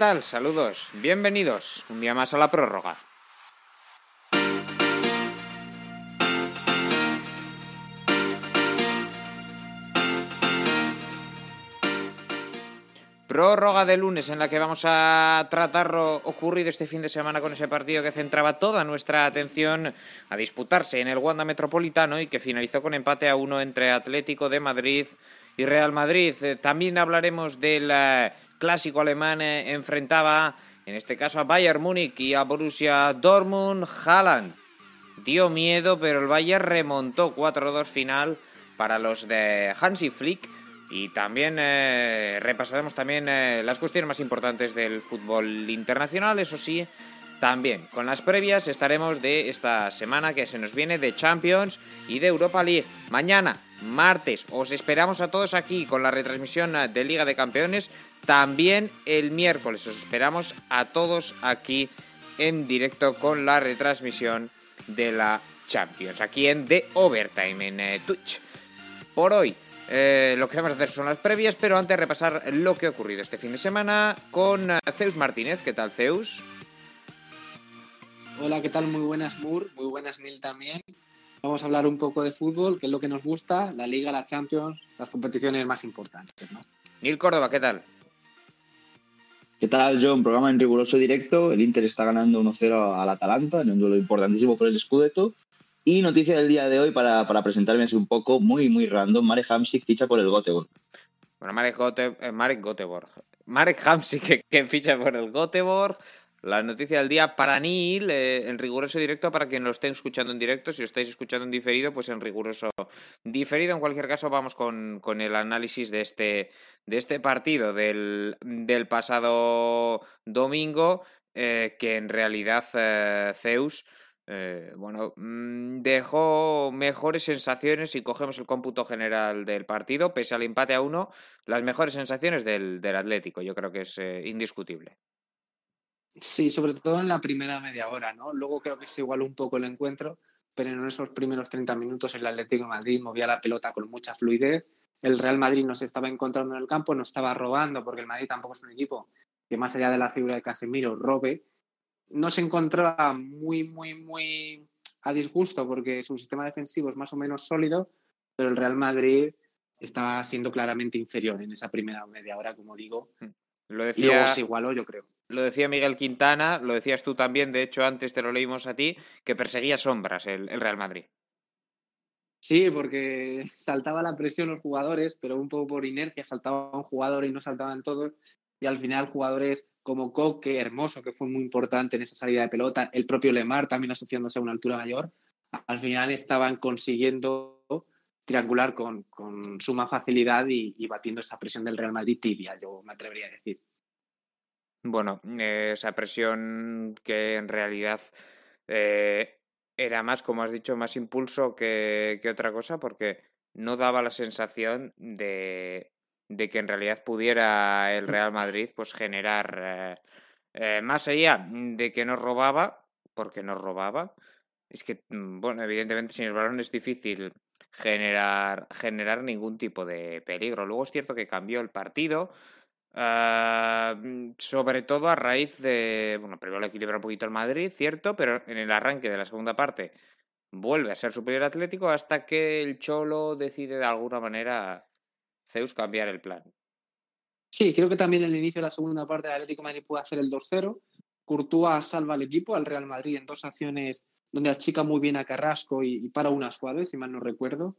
Hola, ¿qué tal? Saludos. Bienvenidos un día más a la prórroga. Prórroga de lunes en la que vamos a tratar lo ocurrido este fin de semana con ese partido que centraba toda nuestra atención a disputarse en el Wanda Metropolitano y que finalizó con empate a uno entre Atlético de Madrid y Real Madrid. Eh, también hablaremos del clásico alemán eh, enfrentaba en este caso a Bayern Múnich y a Borussia Dortmund. Haaland dio miedo, pero el Bayern remontó 4-2 final para los de Hansi Flick y también eh, repasaremos también eh, las cuestiones más importantes del fútbol internacional, eso sí, también con las previas estaremos de esta semana que se nos viene de Champions y de Europa League. Mañana, martes, os esperamos a todos aquí con la retransmisión de Liga de Campeones. También el miércoles os esperamos a todos aquí en directo con la retransmisión de la Champions, aquí en The Overtime en eh, Twitch. Por hoy eh, lo que vamos a hacer son las previas, pero antes repasar lo que ha ocurrido este fin de semana con eh, Zeus Martínez. ¿Qué tal, Zeus? Hola, ¿qué tal? Muy buenas, Moore. Muy buenas, Neil, también. Vamos a hablar un poco de fútbol, que es lo que nos gusta, la Liga, la Champions, las competiciones más importantes, ¿no? Neil Córdoba, ¿qué tal? ¿Qué tal, John? Programa en riguroso directo. El Inter está ganando 1-0 al Atalanta en un duelo importantísimo por el Scudetto. Y noticia del día de hoy para, para presentarme así un poco, muy, muy random. Marek Hamsik ficha por el Göteborg. Bueno, Marek, Gote, eh, Marek Göteborg. Marek Hamsik que, que, ficha por el Göteborg. La noticia del día para Neil, eh, en riguroso directo, para quien lo esté escuchando en directo. Si lo estáis escuchando en diferido, pues en riguroso diferido. En cualquier caso, vamos con, con el análisis de este, de este partido del, del pasado domingo, eh, que en realidad eh, Zeus eh, bueno, mmm, dejó mejores sensaciones si cogemos el cómputo general del partido, pese al empate a uno, las mejores sensaciones del, del Atlético, yo creo que es indiscutible. Sí, sobre todo en la primera media hora, ¿no? Luego creo que se igualó un poco el encuentro, pero en esos primeros 30 minutos el Atlético de Madrid movía la pelota con mucha fluidez. El Real Madrid nos estaba encontrando en el campo, nos estaba robando, porque el Madrid tampoco es un equipo que más allá de la figura de Casemiro robe, no se encontraba muy, muy, muy a disgusto porque su sistema defensivo es más o menos sólido, pero el Real Madrid estaba siendo claramente inferior en esa primera media hora, como digo. Lo decía, y luego se igualó, yo creo. Lo decía Miguel Quintana, lo decías tú también, de hecho antes te lo leímos a ti, que perseguía sombras el, Real Madrid. Sí, porque saltaba la presión los jugadores, pero un poco por inercia saltaba un jugador y no saltaban todos. Y al final jugadores como Coque, Hermoso, que fue muy importante en esa salida de pelota, el propio Lemar también asociándose a una altura mayor, al final estaban consiguiendo triangular con, con suma facilidad y, y, batiendo esa presión del Real Madrid tibia, yo me atrevería a decir. Bueno, eh, esa presión que en realidad eh, era más, como has dicho, más impulso que, que otra cosa, porque no daba la sensación de de que en realidad pudiera el Real Madrid pues generar eh, más allá de que nos robaba, porque nos robaba, es que, mm, bueno, evidentemente sin el balón es difícil generar, generar ningún tipo de peligro. Luego es cierto que cambió el partido, uh, sobre todo a raíz de, bueno, primero lo equilibra un poquito el Madrid, cierto, pero en el arranque de la segunda parte vuelve a ser superior atlético hasta que el Cholo decide de alguna manera Zeus cambiar el plan. Sí, creo que también en el inicio de la segunda parte el Atlético Madrid puede hacer el 2-0. Courtois salva al equipo, al Real Madrid, en dos acciones donde achica muy bien a Carrasco y, y para una suave, si mal no recuerdo.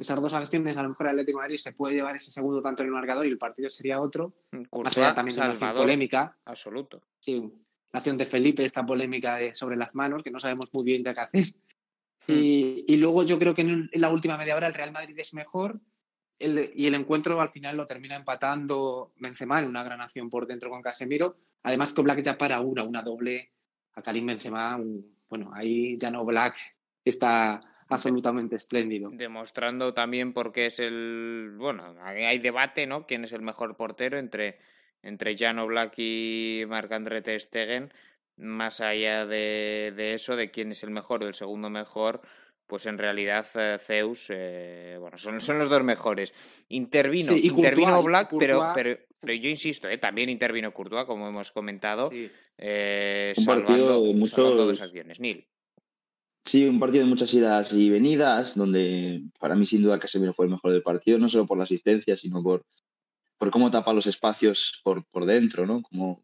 Esas dos acciones, a lo mejor el Atlético de Madrid se puede llevar ese segundo tanto en el marcador y el partido sería otro. Courtois, Más allá también de una acción polémica. Absoluto. Sí, la acción de Felipe, esta polémica de, sobre las manos, que no sabemos muy bien qué hacer. Hmm. Y, y, luego yo creo que en, en la última media hora el Real Madrid es mejor, el, y el encuentro al final lo termina empatando Benzema en una gran acción por dentro con Casemiro. Además que Black ya para una, una doble a Karim Benzema. Un, bueno, ahí ya no Black está absolutamente espléndido. Demostrando también porque es el... Bueno, hay debate, ¿no? ¿Quién es el mejor portero entre, entre Jano Black y Marc-André Ter Stegen? Más allá de, de eso, de quién es el mejor o el segundo mejor, pues en realidad eh, Zeus, eh, bueno, son, son, los dos mejores. Intervino, sí, intervino Courtois, Black, Courtois, pero, pero, Pero yo insisto, ¿eh? también intervino Courtois, como hemos comentado, Sí. eh, Un partido salvando, de muchos- salvando dos acciones. Nil. Sí, un partido de muchas idas y venidas, donde para mí sin duda Casemiro fue el mejor del partido, no solo por la asistencia, sino por, por cómo tapa los espacios por, por dentro, ¿no? Cómo,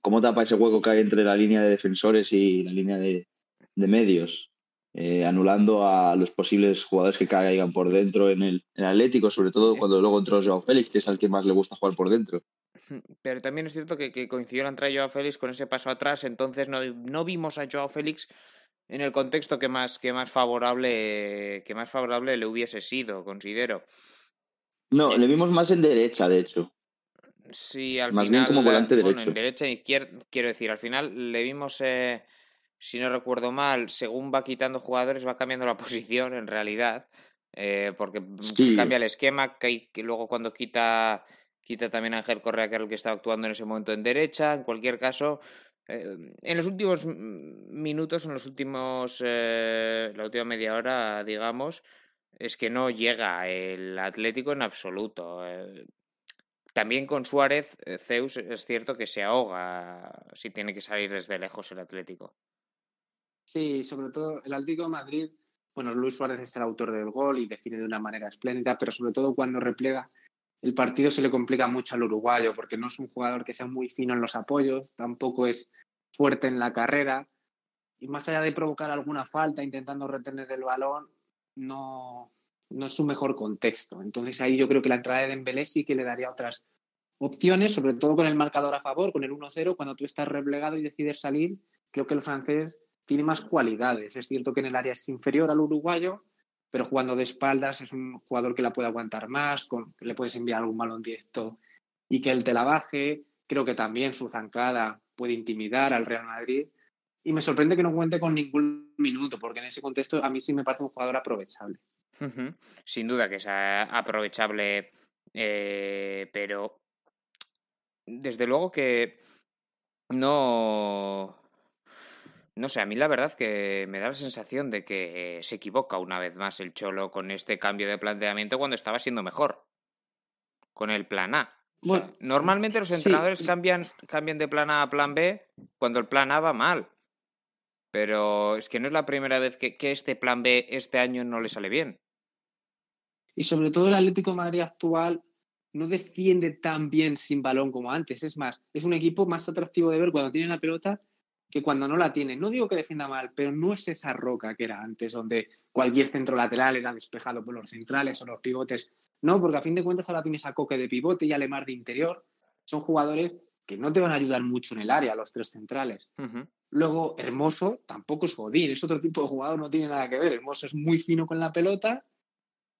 cómo tapa ese hueco que hay entre la línea de defensores y la línea de, de medios, eh, anulando a los posibles jugadores que caigan por dentro en el, en Atlético, sobre todo cuando luego entró Joao Félix, que es al que más le gusta jugar por dentro. Pero también es cierto que, que coincidió la entrada de Joao Félix con ese paso atrás, entonces no, no vimos a Joao Félix en el contexto que más, que más favorable que más favorable le hubiese sido, considero. No, Eh. le vimos más en derecha, de hecho. Sí, al Más bien final. como volante bueno, derecho. en derecha e izquierda, quiero decir, al final le vimos, eh, si no recuerdo mal, según va quitando jugadores, va cambiando la posición en realidad, eh, porque Sí. cambia el esquema, que luego cuando quita, quita también a Ángel Correa, que era el que estaba actuando en ese momento en derecha, en cualquier caso. Eh, en los últimos minutos, en los últimos, eh, la última media hora, digamos, es que no llega el Atlético en absoluto. eh, también con Suárez, Zeus es cierto que se ahoga si tiene que salir desde lejos el Atlético. Sí, sobre todo el Atlético de Madrid, bueno, Luis Suárez es el autor del gol y define de una manera espléndida, pero sobre todo cuando replega, el partido se le complica mucho al uruguayo, porque no es un jugador que sea muy fino en los apoyos, tampoco es fuerte en la carrera, y más allá de provocar alguna falta intentando retener el balón, no, no es su mejor contexto. Entonces ahí yo creo que la entrada de Dembélé sí que le daría otras opciones, sobre todo con el marcador a favor, con el 1-0, cuando tú estás replegado y decides salir, creo que el francés tiene más cualidades. Es cierto que en el área es inferior al uruguayo, pero jugando de espaldas es un jugador que la puede aguantar más, con, le puedes enviar algún balón directo y que él te la baje. Creo que también su zancada puede intimidar al Real Madrid. Y me sorprende que no cuente con ningún minuto, porque en ese contexto a mí sí me parece un jugador aprovechable. Sin duda que es aprovechable, eh, pero desde luego que no... No sé, a mí la verdad que me da la sensación de que se equivoca una vez más el Cholo con este cambio de planteamiento cuando estaba siendo mejor. Con el plan A. O sea, Bueno, normalmente los entrenadores sí. cambian, cambian de plan A a plan B cuando el plan A va mal. Pero es que no es la primera vez que, que este plan B este año no le sale bien. Y sobre todo el Atlético de Madrid actual no defiende tan bien sin balón como antes. Es más, es un equipo más atractivo de ver cuando tiene la pelota que cuando no la tiene. No digo que defienda mal, pero no es esa roca que era antes, donde cualquier centro lateral era despejado por los centrales o los pivotes. No, porque a fin de cuentas ahora tienes a Coque de pivote y a Lemar de interior. Son jugadores que no te van a ayudar mucho en el área, los tres centrales. Luego, Hermoso tampoco es Godín, es otro tipo de jugador, no tiene nada que ver. Hermoso es muy fino con la pelota,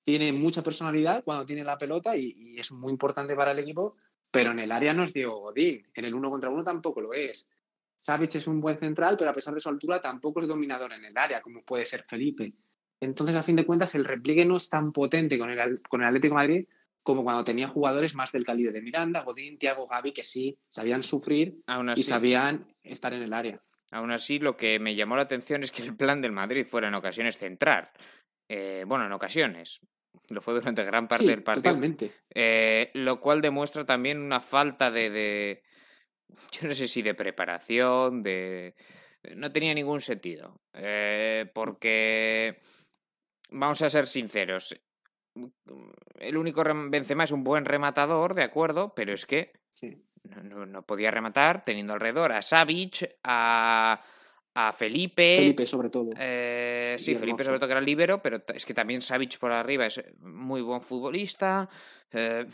tiene mucha personalidad cuando tiene la pelota y, y es muy importante para el equipo, pero en el área no es Diego Godín, en el uno contra uno tampoco lo es. Savic es un buen central, pero a pesar de su altura tampoco es dominador en el área, como puede ser Felipe. Entonces, a fin de cuentas, el repliegue no es tan potente con el, con el Atlético de Madrid como cuando tenía jugadores más del calibre de Miranda, Godín, Thiago, Gavi, que sí sabían sufrir Aún y sabían estar en el área. aún así, lo que me llamó la atención es que el plan del Madrid fuera en ocasiones centrar. Eh, bueno, en ocasiones. Lo fue durante gran parte Sí, del partido. Totalmente. Eh, lo cual demuestra también una falta de, de- Yo no sé si de preparación, de. No tenía ningún sentido. Eh, porque. Vamos a ser sinceros. El único Benzema es un buen rematador, de acuerdo, pero es que Sí. no, no- no podía rematar teniendo alrededor a Savic, a, a Felipe. Felipe, sobre todo. Eh, sí, Felipe sobre todo que era el libero, pero es que también Savic por arriba es muy buen futbolista. eh,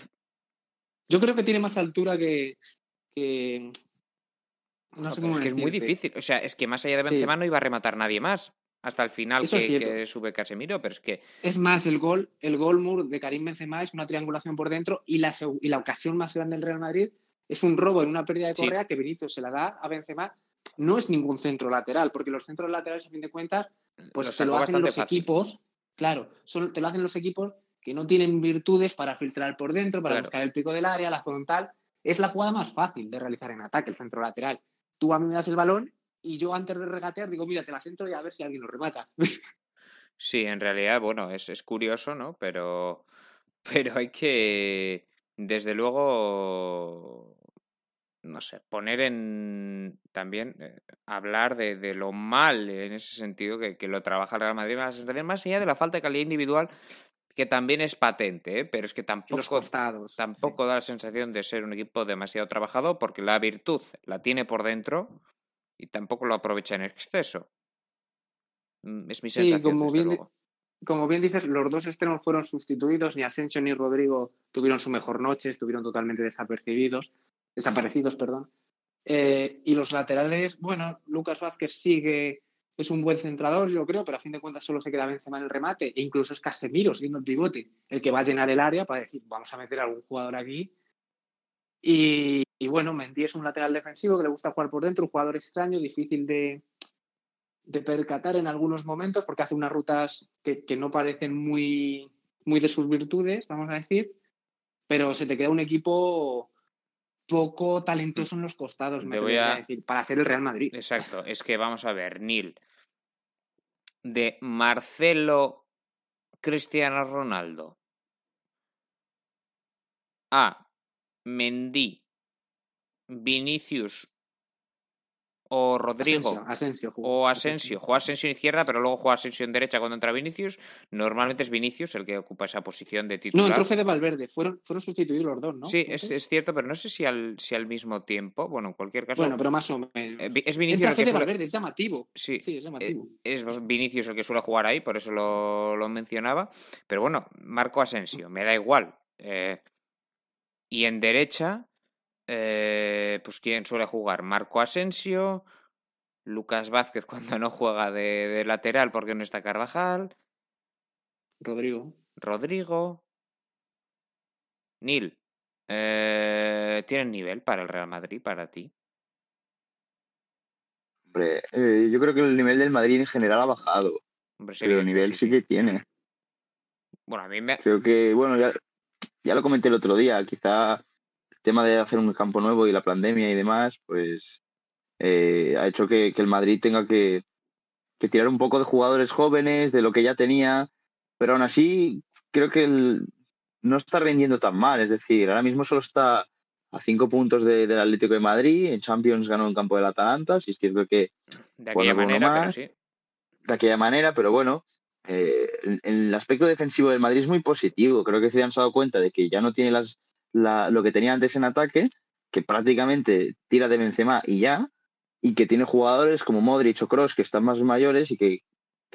Yo creo que tiene más altura que. Que- No no, sé pero cómo es que es muy difícil. O sea, es que más allá de Sí. Benzema no iba a rematar nadie más. Hasta el final Eso que, que sube Casemiro, pero es que Es más, el gol, el gol Mur de Karim Benzema es una triangulación por dentro y la, y la ocasión más grande del Real Madrid es un robo en una pérdida de Sí. Correa que Vinicius se la da a Benzema. No es ningún centro lateral, porque los centros laterales, a fin de cuentas, pues sacó lo hacen los fácil. equipos. Claro, son, te lo hacen los equipos que no tienen virtudes para filtrar por dentro, para Claro. buscar el pico del área, la frontal. Es la jugada más fácil de realizar en ataque, el centro lateral. Tú a mí me das el balón y yo antes de regatear digo, mira, te la centro y a ver si alguien lo remata. Sí, en realidad, bueno, es, es curioso, ¿no? Pero, pero hay que, desde luego, no sé, poner en también eh, hablar de, lo mal en ese sentido que, que lo trabaja el Real Madrid, más allá de la falta de calidad individual, que también es patente, ¿eh? pero es que tampoco, tampoco da la sensación de ser un equipo demasiado trabajado porque la virtud la tiene por dentro y tampoco lo aprovecha en exceso. Mm, es mi sensación. como, bien, como bien dices, los dos extremos fueron sustituidos, ni Asensio ni Rodrigo tuvieron su mejor noche, estuvieron totalmente desapercibidos, desaparecidos, perdón. Eh, y los laterales, bueno, Lucas Vázquez sigue es un buen centrador, yo creo, pero a fin de cuentas solo se queda Benzema en el remate e incluso es Casemiro, siendo el pivote, el que va a llenar el área para decir, vamos a meter a algún jugador aquí. Y, bueno, Mendy es un lateral defensivo que le gusta jugar por dentro, un jugador extraño, difícil de, de percatar en algunos momentos porque hace unas rutas que, que, no parecen muy, muy de sus virtudes, vamos a decir, pero se te queda un equipo poco talentoso en los costados, me voy a... decir, para ser el Real Madrid. Exacto, es que vamos a ver, Nil, de Marcelo Cristiano Ronaldo. A. Mendy, Vinicius o Rodrigo Asensio, o Asensio. Juega Asensio en izquierda, pero luego juega Asensio en derecha cuando entra Vinicius. Normalmente es Vinicius el que ocupa esa posición de titular. No, entró Fede Valverde. Fueron, fueron sustituidos los dos, ¿no? Sí, es, es, cierto, pero no sé si al, si al mismo tiempo. Bueno, en cualquier caso. Bueno, pero más o menos. Eh, es Vinicius entra Fede Valverde, es llamativo. Sí, sí, es llamativo. Eh, es Vinicius el que suele jugar ahí, por eso lo, lo mencionaba. Pero bueno, Marco Asensio, me da igual. Eh, y en derecha, eh, pues ¿quién suele jugar? Marco Asensio. Lucas Vázquez cuando no juega de, lateral porque no está Carvajal. Rodrigo. Rodrigo. Nil. Eh, ¿Tienen nivel para el Real Madrid, para ti? Hombre, eh, yo creo que el nivel del Madrid en general ha bajado. Hombre, pero el nivel sí, que tiene. Bueno, a mí me... Creo que, bueno, ya, ya lo comenté el otro día, quizá tema de hacer un campo nuevo y la pandemia y demás, pues eh, ha hecho que, el Madrid tenga que, tirar un poco de jugadores jóvenes, de lo que ya tenía, pero aún así creo que no está rindiendo tan mal. Es decir, ahora mismo solo está a cinco puntos del Atlético de Madrid, en Champions ganó en campo del Atalanta, si es cierto que... De aquella manera, sí. De aquella manera, pero bueno, eh, el, aspecto defensivo del Madrid es muy positivo. Creo que se han dado cuenta de que ya no tiene las, lo que tenía antes en ataque, que prácticamente tira de Benzema y ya, y que tiene jugadores como Modric o Kroos que están más mayores y que,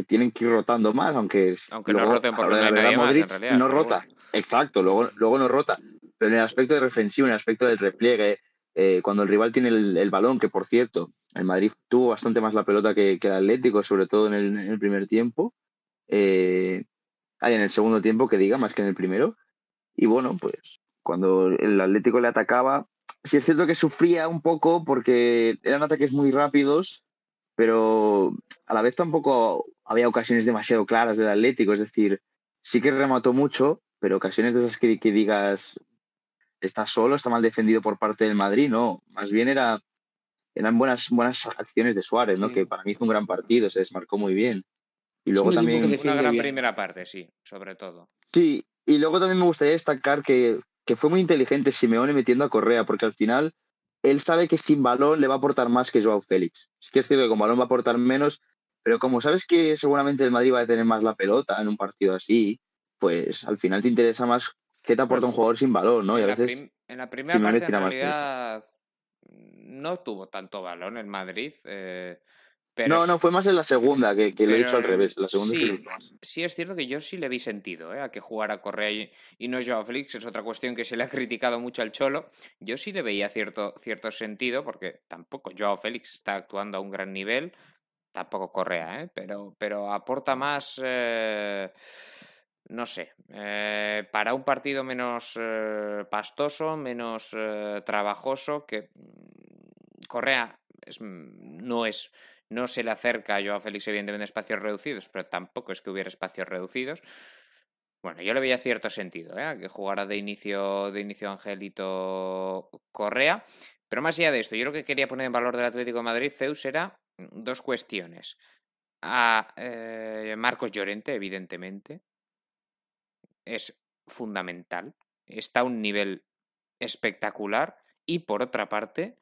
tienen que ir rotando más, aunque, aunque no roten porque no, hay Modric no rota. Exacto, luego, luego no rota. Pero en el aspecto de defensivo, en el aspecto del repliegue, eh, cuando el rival tiene el, balón, que por cierto, el Madrid tuvo bastante más la pelota que, el Atlético, sobre todo en el, primer tiempo. Eh, hay en el segundo tiempo, que diga, más que en el primero. Y bueno, pues cuando el Atlético le atacaba, sí es cierto que sufría un poco porque eran ataques muy rápidos, pero a la vez tampoco había ocasiones demasiado claras del Atlético. Es decir, sí que remató mucho, pero ocasiones de esas que, digas está solo, está mal defendido por parte del Madrid, no. Más bien era, eran buenas, buenas acciones de Suárez, ¿no? Que para mí hizo un gran partido, se desmarcó muy bien. Y luego también. Una gran primera parte, sí, sobre todo. Sí, y luego también me gustaría destacar que que fue muy inteligente Simeone metiendo a Correa, porque al final él sabe que sin balón le va a aportar más que Joao Félix. Sí que es cierto que con balón va a aportar menos, pero como sabes que seguramente el Madrid va a tener más la pelota en un partido así, pues al final te interesa más qué te aporta un jugador sin balón, ¿no? Y a veces en la primera parte en realidad no tuvo tanto balón el Madrid. Eh, no, no, fue más en la segunda, que, lo he hecho al revés. La segunda sí, sí, es cierto que yo sí le vi sentido ¿eh? a que jugara Correa y, y no Joao Félix. Es otra cuestión que se le ha criticado mucho al Cholo. Yo sí le veía cierto, cierto sentido, porque tampoco Joao Félix está actuando a un gran nivel. Tampoco Correa, ¿eh? pero, pero aporta más. Eh, no sé, eh, para un partido menos pastoso, menos trabajoso, que mm, Correa es, no es no se le acerca a Joao Félix, evidentemente, espacios reducidos, pero tampoco es que hubiera espacios reducidos. Bueno, yo le veía cierto sentido, ¿eh? que jugara de inicio, de inicio Angelito Correa. Pero más allá de esto, yo lo que quería poner en valor del Atlético de Madrid, Zeus, era dos cuestiones. A eh, Marcos Llorente, evidentemente, es fundamental. Está a un nivel espectacular. Y por otra parte,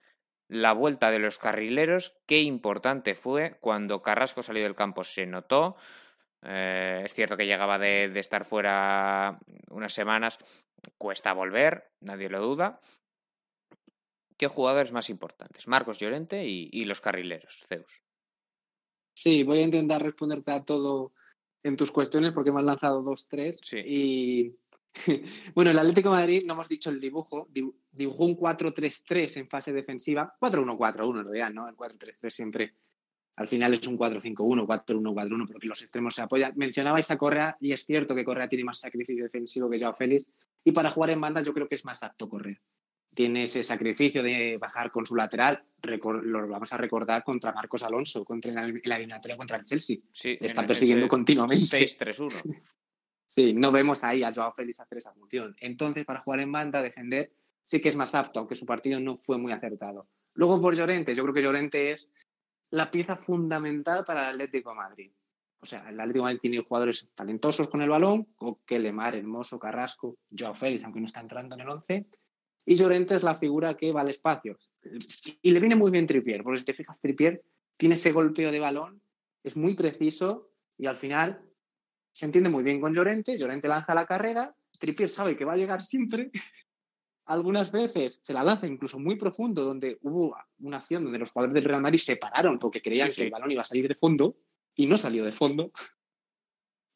la vuelta de los carrileros, qué importante fue cuando Carrasco salió del campo. Se notó. Eh, es cierto que llegaba de, estar fuera unas semanas, cuesta volver, nadie lo duda. ¿Qué jugadores más importantes? Marcos Llorente y, los carrileros, Zeus. Sí, voy a intentar responderte a todo en tus cuestiones porque me han lanzado dos, tres. Sí. Y bueno, el Atlético de Madrid, no hemos dicho el dibujo, dibujó un 4-3-3 en fase defensiva, 4-1-4-1 en realidad, ¿no? El 4-3-3 siempre al final es un 4-5-1, 4-1-4-1, porque los extremos se apoyan. Mencionabais a Correa y es cierto que Correa tiene más sacrificio defensivo que Joao Félix y para jugar en banda yo creo que es más apto Correa. Tiene ese sacrificio de bajar con su lateral, lo vamos a recordar contra Marcos Alonso, contra la, eliminatoria contra el Chelsea. Sí, está persiguiendo continuamente. 6-3-1. Sí, no vemos ahí a Joao Félix hacer esa función. Entonces, para jugar en banda, defender, sí que es más apto, aunque su partido no fue muy acertado. Luego por Llorente, yo creo que Llorente es la pieza fundamental para el Atlético de Madrid. O sea, el Atlético de Madrid tiene jugadores talentosos con el balón, Coque, Lemar, Hermoso, Carrasco, Joao Félix, aunque no está entrando en el 11. Y Llorente es la figura que va al espacio. Y le viene muy bien Tripier, porque si te fijas, Tripier tiene ese golpeo de balón, es muy preciso y al final se entiende muy bien con Llorente, Llorente lanza la carrera, Trippier sabe que va a llegar siempre, algunas veces se la lanza incluso muy profundo, donde hubo una acción donde los jugadores del Real Madrid se pararon porque creían que el balón iba a salir de fondo y no salió de fondo.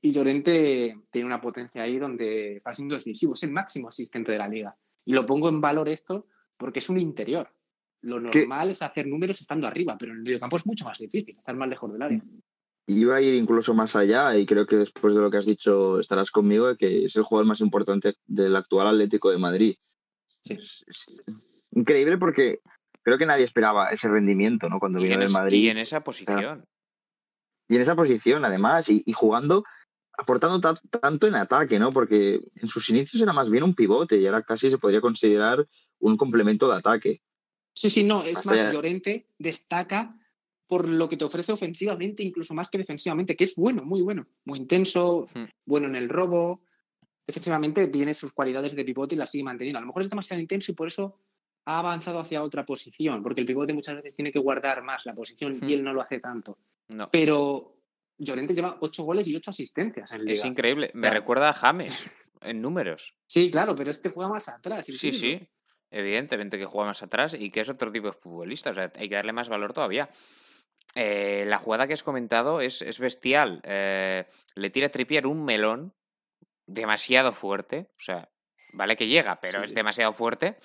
Y Llorente tiene una potencia ahí donde está siendo decisivo, es el máximo asistente de la liga. Y lo pongo en valor esto porque es un interior. Lo normal es hacer números estando arriba, pero en el mediocampo es mucho más difícil, estar más lejos del área iba a ir incluso más allá y creo que después de lo que has dicho estarás conmigo de que es el jugador más importante del actual Atlético de Madrid. Sí. Es, increíble porque creo que nadie esperaba ese rendimiento ¿no? cuando vino del Madrid. Y en esa posición. Y en esa posición, además, y, jugando, aportando tanto en ataque, ¿no? Porque en sus inicios era más bien un pivote y ahora casi se podría considerar un complemento de ataque. Sí, sí, no, es más, Llorente destaca por lo que te ofrece ofensivamente, incluso más que defensivamente, que es bueno, muy bueno, muy intenso, hmm. bueno en el robo. Defensivamente tiene sus cualidades de pivote y las sigue manteniendo. A lo mejor es demasiado intenso y por eso ha avanzado hacia otra posición, porque el pivote muchas veces tiene que guardar más la posición y hmm. él no lo hace tanto. No. Pero Llorente lleva ocho goles y ocho asistencias en Es increíble. Me recuerda a James en números. Sí, claro, pero este juega más atrás. Sí, sí. Evidentemente que juega más atrás y que es otro tipo de futbolista. O sea, hay que darle más valor todavía. Eh, la jugada que has comentado es, bestial. Eh, le tira a Trippier un melón demasiado fuerte. O sea, vale que llega, pero es demasiado fuerte.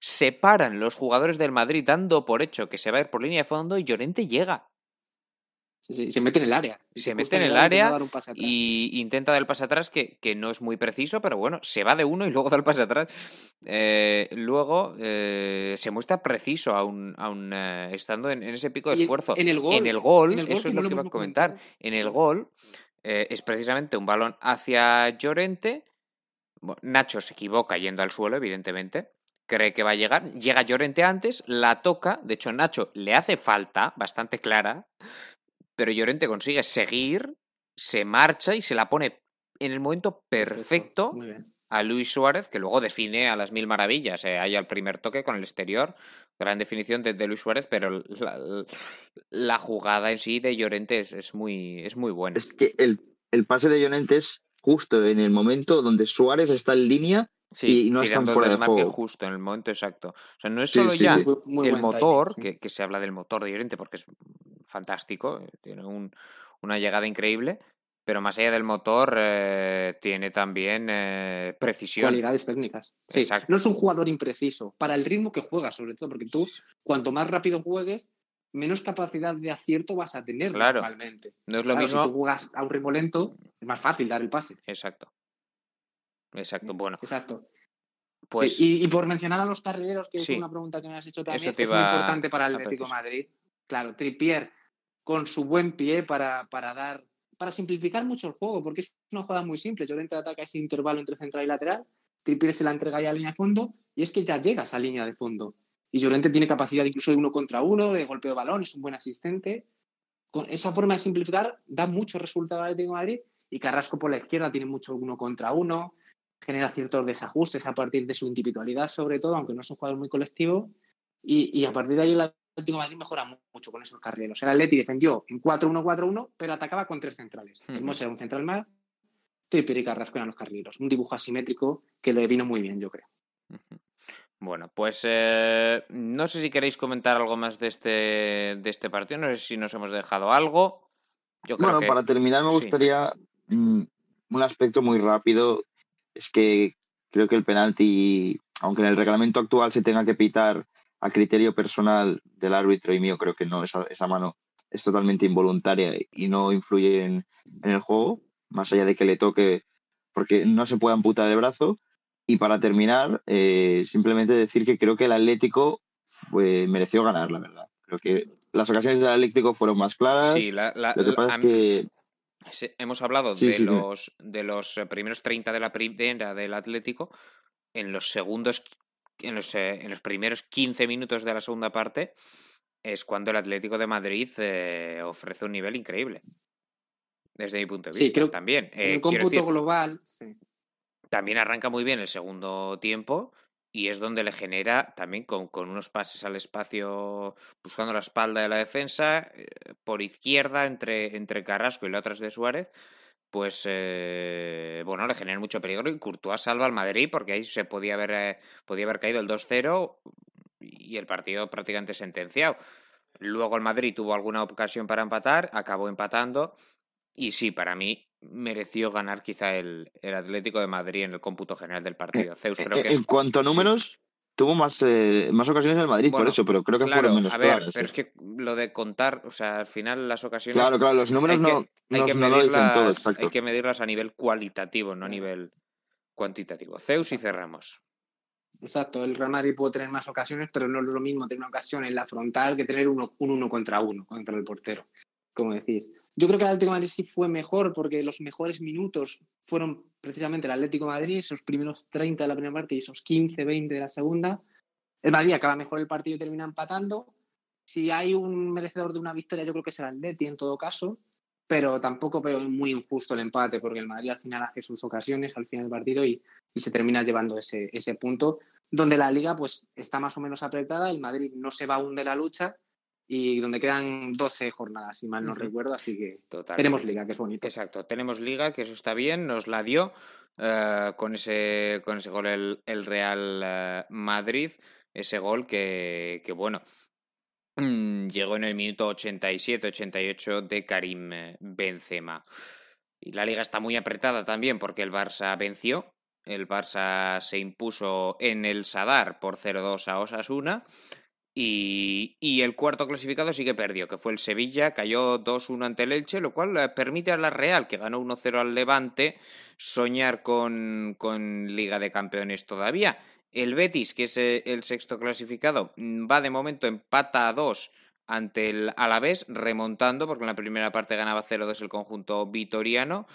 Separan los jugadores del Madrid dando por hecho que se va a ir por línea de fondo y Llorente llega se mete en el área. Se, mete en el área y intenta dar el pase atrás, que, que, no es muy preciso, pero bueno, se va de uno y luego da el pase atrás. Eh, luego eh, se muestra preciso aún, aún eh, estando en, ese pico de esfuerzo. En, el gol. En el gol, eso es lo que iba a comentar. En el gol es precisamente un balón hacia Llorente. Nacho se equivoca yendo al suelo, evidentemente cree que va a llegar, llega Llorente antes, la toca, de hecho Nacho le hace falta, bastante clara, pero Llorente consigue seguir, se marcha y se la pone en el momento perfecto, a Luis Suárez, que luego define a las mil maravillas. Eh, hay al primer toque con el exterior, gran definición de, Luis Suárez, pero la, jugada en sí de Llorente es, muy, es muy buena. Es que el, pase de Llorente es justo en el momento donde Suárez está en línea y no está fuera de juego. justo en el momento exacto. O sea, no es solo ya el motor, que, que, se habla del motor de Llorente porque es fantástico, eh, tiene un, una llegada increíble, pero más allá del motor eh, tiene también eh, precisión. Cualidades técnicas. Sí, no es un jugador impreciso, para el ritmo que juega sobre todo, porque tú cuanto más rápido juegues, menos capacidad de acierto vas a tener claro. normalmente. No es lo mismo. Si tú juegas a un ritmo lento, es más fácil dar el pase. Exacto. Exacto, bueno. Exacto. Pues... y, por mencionar a los carrileros, que es una pregunta que me has hecho también, es muy importante para el Atlético Madrid. Claro, Tripier con su buen pie para, para dar para simplificar mucho el juego, porque es una jugada muy simple. Llorente ataca ese intervalo entre central y lateral, Trippier se la entrega ya a línea de fondo, y es que ya llega a esa línea de fondo. Y Llorente tiene capacidad incluso de uno contra uno, de golpeo de balón, es un buen asistente. Con esa forma de simplificar da mucho resultado al Atlético de Madrid, y Carrasco por la izquierda tiene mucho uno contra uno. Genera ciertos desajustes a partir de su individualidad, sobre todo, aunque no es un jugador muy colectivo. Y, a partir de ahí el Atlético de Madrid mejora mucho con esos carrileros. El Atleti defendió en 4-1-4-1, pero atacaba con tres centrales. El era un central más, Trippier y Carrasco eran los carrileros. Un dibujo asimétrico que le vino muy bien, yo creo. Bueno, pues eh, no sé si queréis comentar algo más de este, de este partido, no sé si nos hemos dejado algo. Yo creo bueno, para terminar me gustaría mm, un aspecto muy rápido, es que creo que el penalti, aunque en el reglamento actual se tenga que pitar a criterio personal del árbitro y mío, creo que no, esa, esa mano es totalmente involuntaria y no influye en, en el juego, más allá de que le toque, porque no se puede amputar de brazo y para terminar, eh, simplemente decir que creo que el Atlético fue, mereció ganar, la verdad. Creo que las ocasiones del Atlético fueron más claras. Sí, la, lo que pasa es que... Hemos hablado de, los, de los eh, primeros 30 de la primera del Atlético. En los segundos, en los, eh, en los primeros 15 minutos de la segunda parte, es cuando el Atlético de Madrid ofrece un nivel increíble. Desde mi punto de vista. Sí, creo también. en el cómputo global. También arranca muy bien el segundo tiempo y es donde le genera también con, unos pases al espacio buscando la espalda de la defensa eh, por izquierda entre, entre Carrasco y la otra de Suárez pues eh, bueno le genera mucho peligro y Courtois salva al Madrid porque ahí se podía haber eh, podía haber caído el 2-0 y el partido prácticamente sentenciado. Luego el Madrid tuvo alguna ocasión para empatar acabó empatando y sí para mí mereció ganar quizá el, el, Atlético de Madrid en el cómputo general del partido. Eh, Zeus, creo eh, que en cuanto a números, tuvo más, eh, más ocasiones el Madrid por eso, pero creo que fueron menos a ver, Pero es que lo de contar, o sea, al final las ocasiones. Claro, claro, los números no, hay que medirlas, Hay que medirlas a nivel cualitativo, no a nivel cuantitativo. Zeus y cerramos. Exacto, el Real Madrid puede tener más ocasiones, pero no es lo mismo tener una ocasión en la frontal que tener uno, un uno contra uno contra el portero, como decís. Yo creo que el Atlético de Madrid sí fue mejor porque los mejores minutos fueron precisamente el Atlético de Madrid, esos primeros 30 de la primera parte y esos 15, 20 de la segunda. El Madrid acaba mejor el partido y termina empatando. Si hay un merecedor de una victoria, yo creo que será el Atleti en todo caso, pero tampoco veo muy injusto el empate porque el Madrid al final hace sus ocasiones al final del partido y, y se termina llevando ese, ese punto donde la liga pues está más o menos apretada, el Madrid no se va aún de la lucha y donde quedan 12 jornadas, si mal no recuerdo, así que tenemos liga, que es bonito. Exacto, tenemos liga, que eso está bien, nos la dio eh, con, ese, con ese gol el, Real eh, Madrid, ese gol que, que bueno, mm, llegó en el minuto 87-88 de Karim eh, Benzema. Y la liga está muy apretada también porque el Barça venció. El Barça se impuso en el Sadar por 0-2 a Osasuna. Y, el cuarto clasificado sí que perdió, que fue el Sevilla, cayó 2-1 ante el Elche, lo cual eh, permite a la Real, que ganó 1-0 al Levante, soñar con, con Liga de Campeones todavía. El Betis, que es eh, el sexto clasificado, mm, va de momento empata a 2 ante el Alavés, remontando, porque en la primera parte ganaba 0-2 el conjunto vitoriano.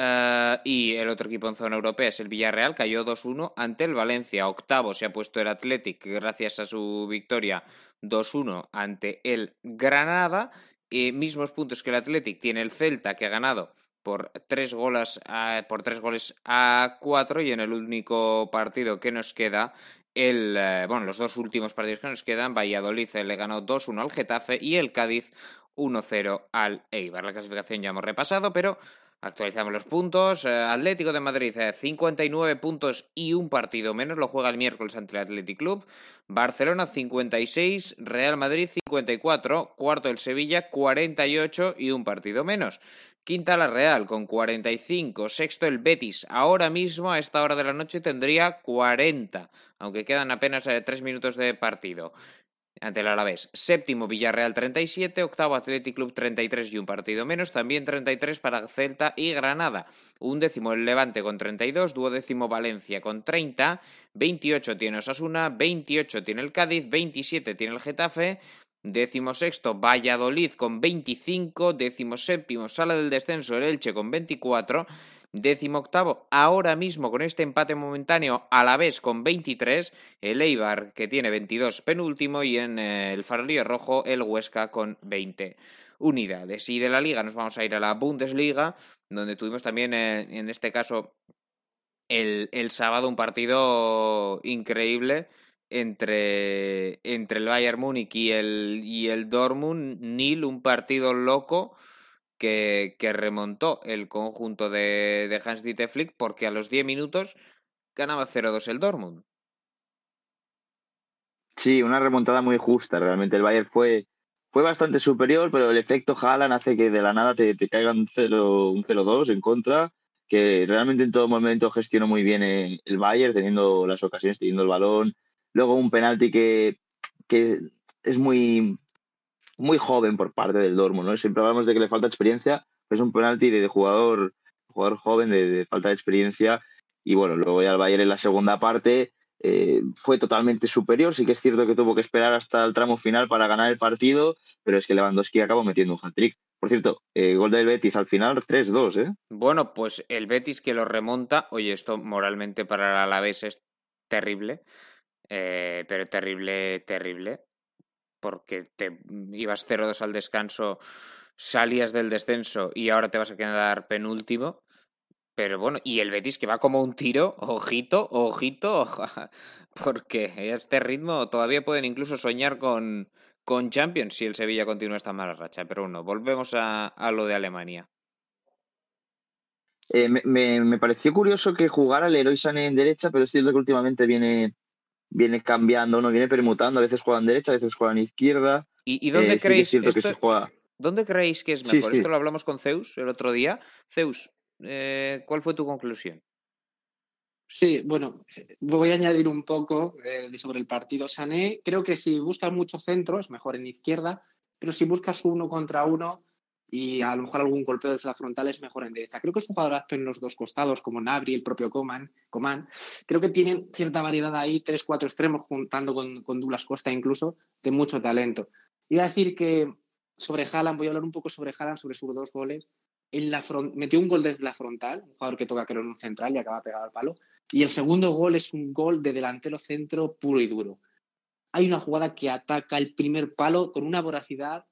Eh, y el otro equipo en zona europea es el Villarreal, cayó 2-1 ante el Valencia. Octavo se ha puesto el Athletic gracias a su victoria 2-1 ante el Granada. y mismos puntos que el Athletic tiene el Celta que ha ganado por tres goles a, por tres goles a cuatro y en el único partido que nos queda el eh, bueno los dos últimos partidos que nos quedan Valladolid le ganó 2-1 al Getafe y el Cádiz 1-0 al Eibar la clasificación ya hemos repasado pero Actualizamos los puntos. Eh, Atlético de Madrid, 59 eh, puntos y un partido menos. Lo juega el miércoles ante el Athletic Club. Barcelona, 56. Real Madrid, 54. Cuarto el Sevilla, 48 y un partido menos. Quinta la Real, con 45. Sexto el Betis. Ahora mismo, a esta hora de la noche, tendría 40. Aunque quedan apenas eh, tres minutos de partido ante el Alavés. Séptimo Villarreal 37, octavo Athletic Club 33 y un partido menos, también 33 para Celta y Granada. Un décimo el Levante con 32, duodécimo Valencia con 30, 28 tiene Osasuna, 28 tiene el Cádiz, 27 tiene el Getafe, décimo sexto Valladolid con 25, décimo séptimo Sala del Descenso el Elche con 24, Décimo octavo, ahora mismo con este empate momentáneo a la vez con 23, el Eibar que tiene 22 penúltimo y en eh, el farolillo rojo el Huesca con 20 unidades. Y de la liga nos vamos a ir a la Bundesliga, donde tuvimos también eh, en este caso el, el sábado un partido increíble entre, entre el Bayern Múnich y el, y el Dortmund. Nil, un partido loco que, remontó el conjunto de, de Hans-Dieter Flick porque a los 10 minutos ganaba 0-2 el Dortmund. Sí, una remontada muy justa. Realmente el Bayern fue, fue bastante superior, pero el efecto Haaland hace que de la nada te, te caiga un 0-2 en contra, que realmente en todo momento gestionó muy bien el Bayern, teniendo las ocasiones, teniendo el balón. Luego un penalti que, que es muy, muy joven por parte del Dortmund, ¿no? Siempre hablamos de que le falta experiencia, es un penalti de, jugador, jugador joven, de, falta de experiencia. Y bueno, luego ya el Bayern en la segunda parte eh, fue totalmente superior. Sí que es cierto que tuvo que esperar hasta el tramo final para ganar el partido, pero es que Lewandowski acabó metiendo un hat-trick. Por cierto, eh, gol del Betis al final 3-2, ¿eh? Bueno, pues el Betis que lo remonta, oye, esto moralmente para el Alavés es terrible, eh, pero terrible, terrible, porque te ibas 0-2 al descanso, salías del descenso y ahora te vas a quedar penúltimo. Pero bueno, y el Betis que va como un tiro, ojito, ojito, porque a este ritmo todavía pueden incluso soñar con, con Champions si el Sevilla continúa esta mala racha. Pero bueno, volvemos a, a lo de Alemania. Eh, me, me, pareció curioso que jugara Leroy Sané en derecha, pero es cierto que últimamente viene, viene cambiando, no viene permutando, a veces juega en derecha, a veces juega en izquierda. ¿Y, y dónde eh, creéis sí que, esto, que juega... ¿Dónde creéis que es mejor? Sí, sí. Esto lo hablamos con Zeus el otro día. Zeus, eh, ¿cuál fue tu conclusión? Sí, bueno, voy a añadir un poco eh, sobre el partido Sané. Creo que si buscas mucho centro es mejor en izquierda, pero si buscas uno contra uno y a lo mejor algún golpeo desde la frontal es mejor en derecha. Creo que es un jugador apto en los dos costados, como Nabri, el propio Coman. Coman. Creo que tienen cierta variedad ahí, tres, cuatro extremos, juntando con, con Douglas Costa incluso, de mucho talento. Iba a decir que sobre Haaland, voy a hablar un poco sobre Haaland, sobre sus dos goles en la front, metió un gol desde la frontal, un jugador que toca creo en un central y acaba pegado al palo. Y el segundo gol es un gol de delantero centro puro y duro. Hay una jugada que ataca el primer palo con una voracidad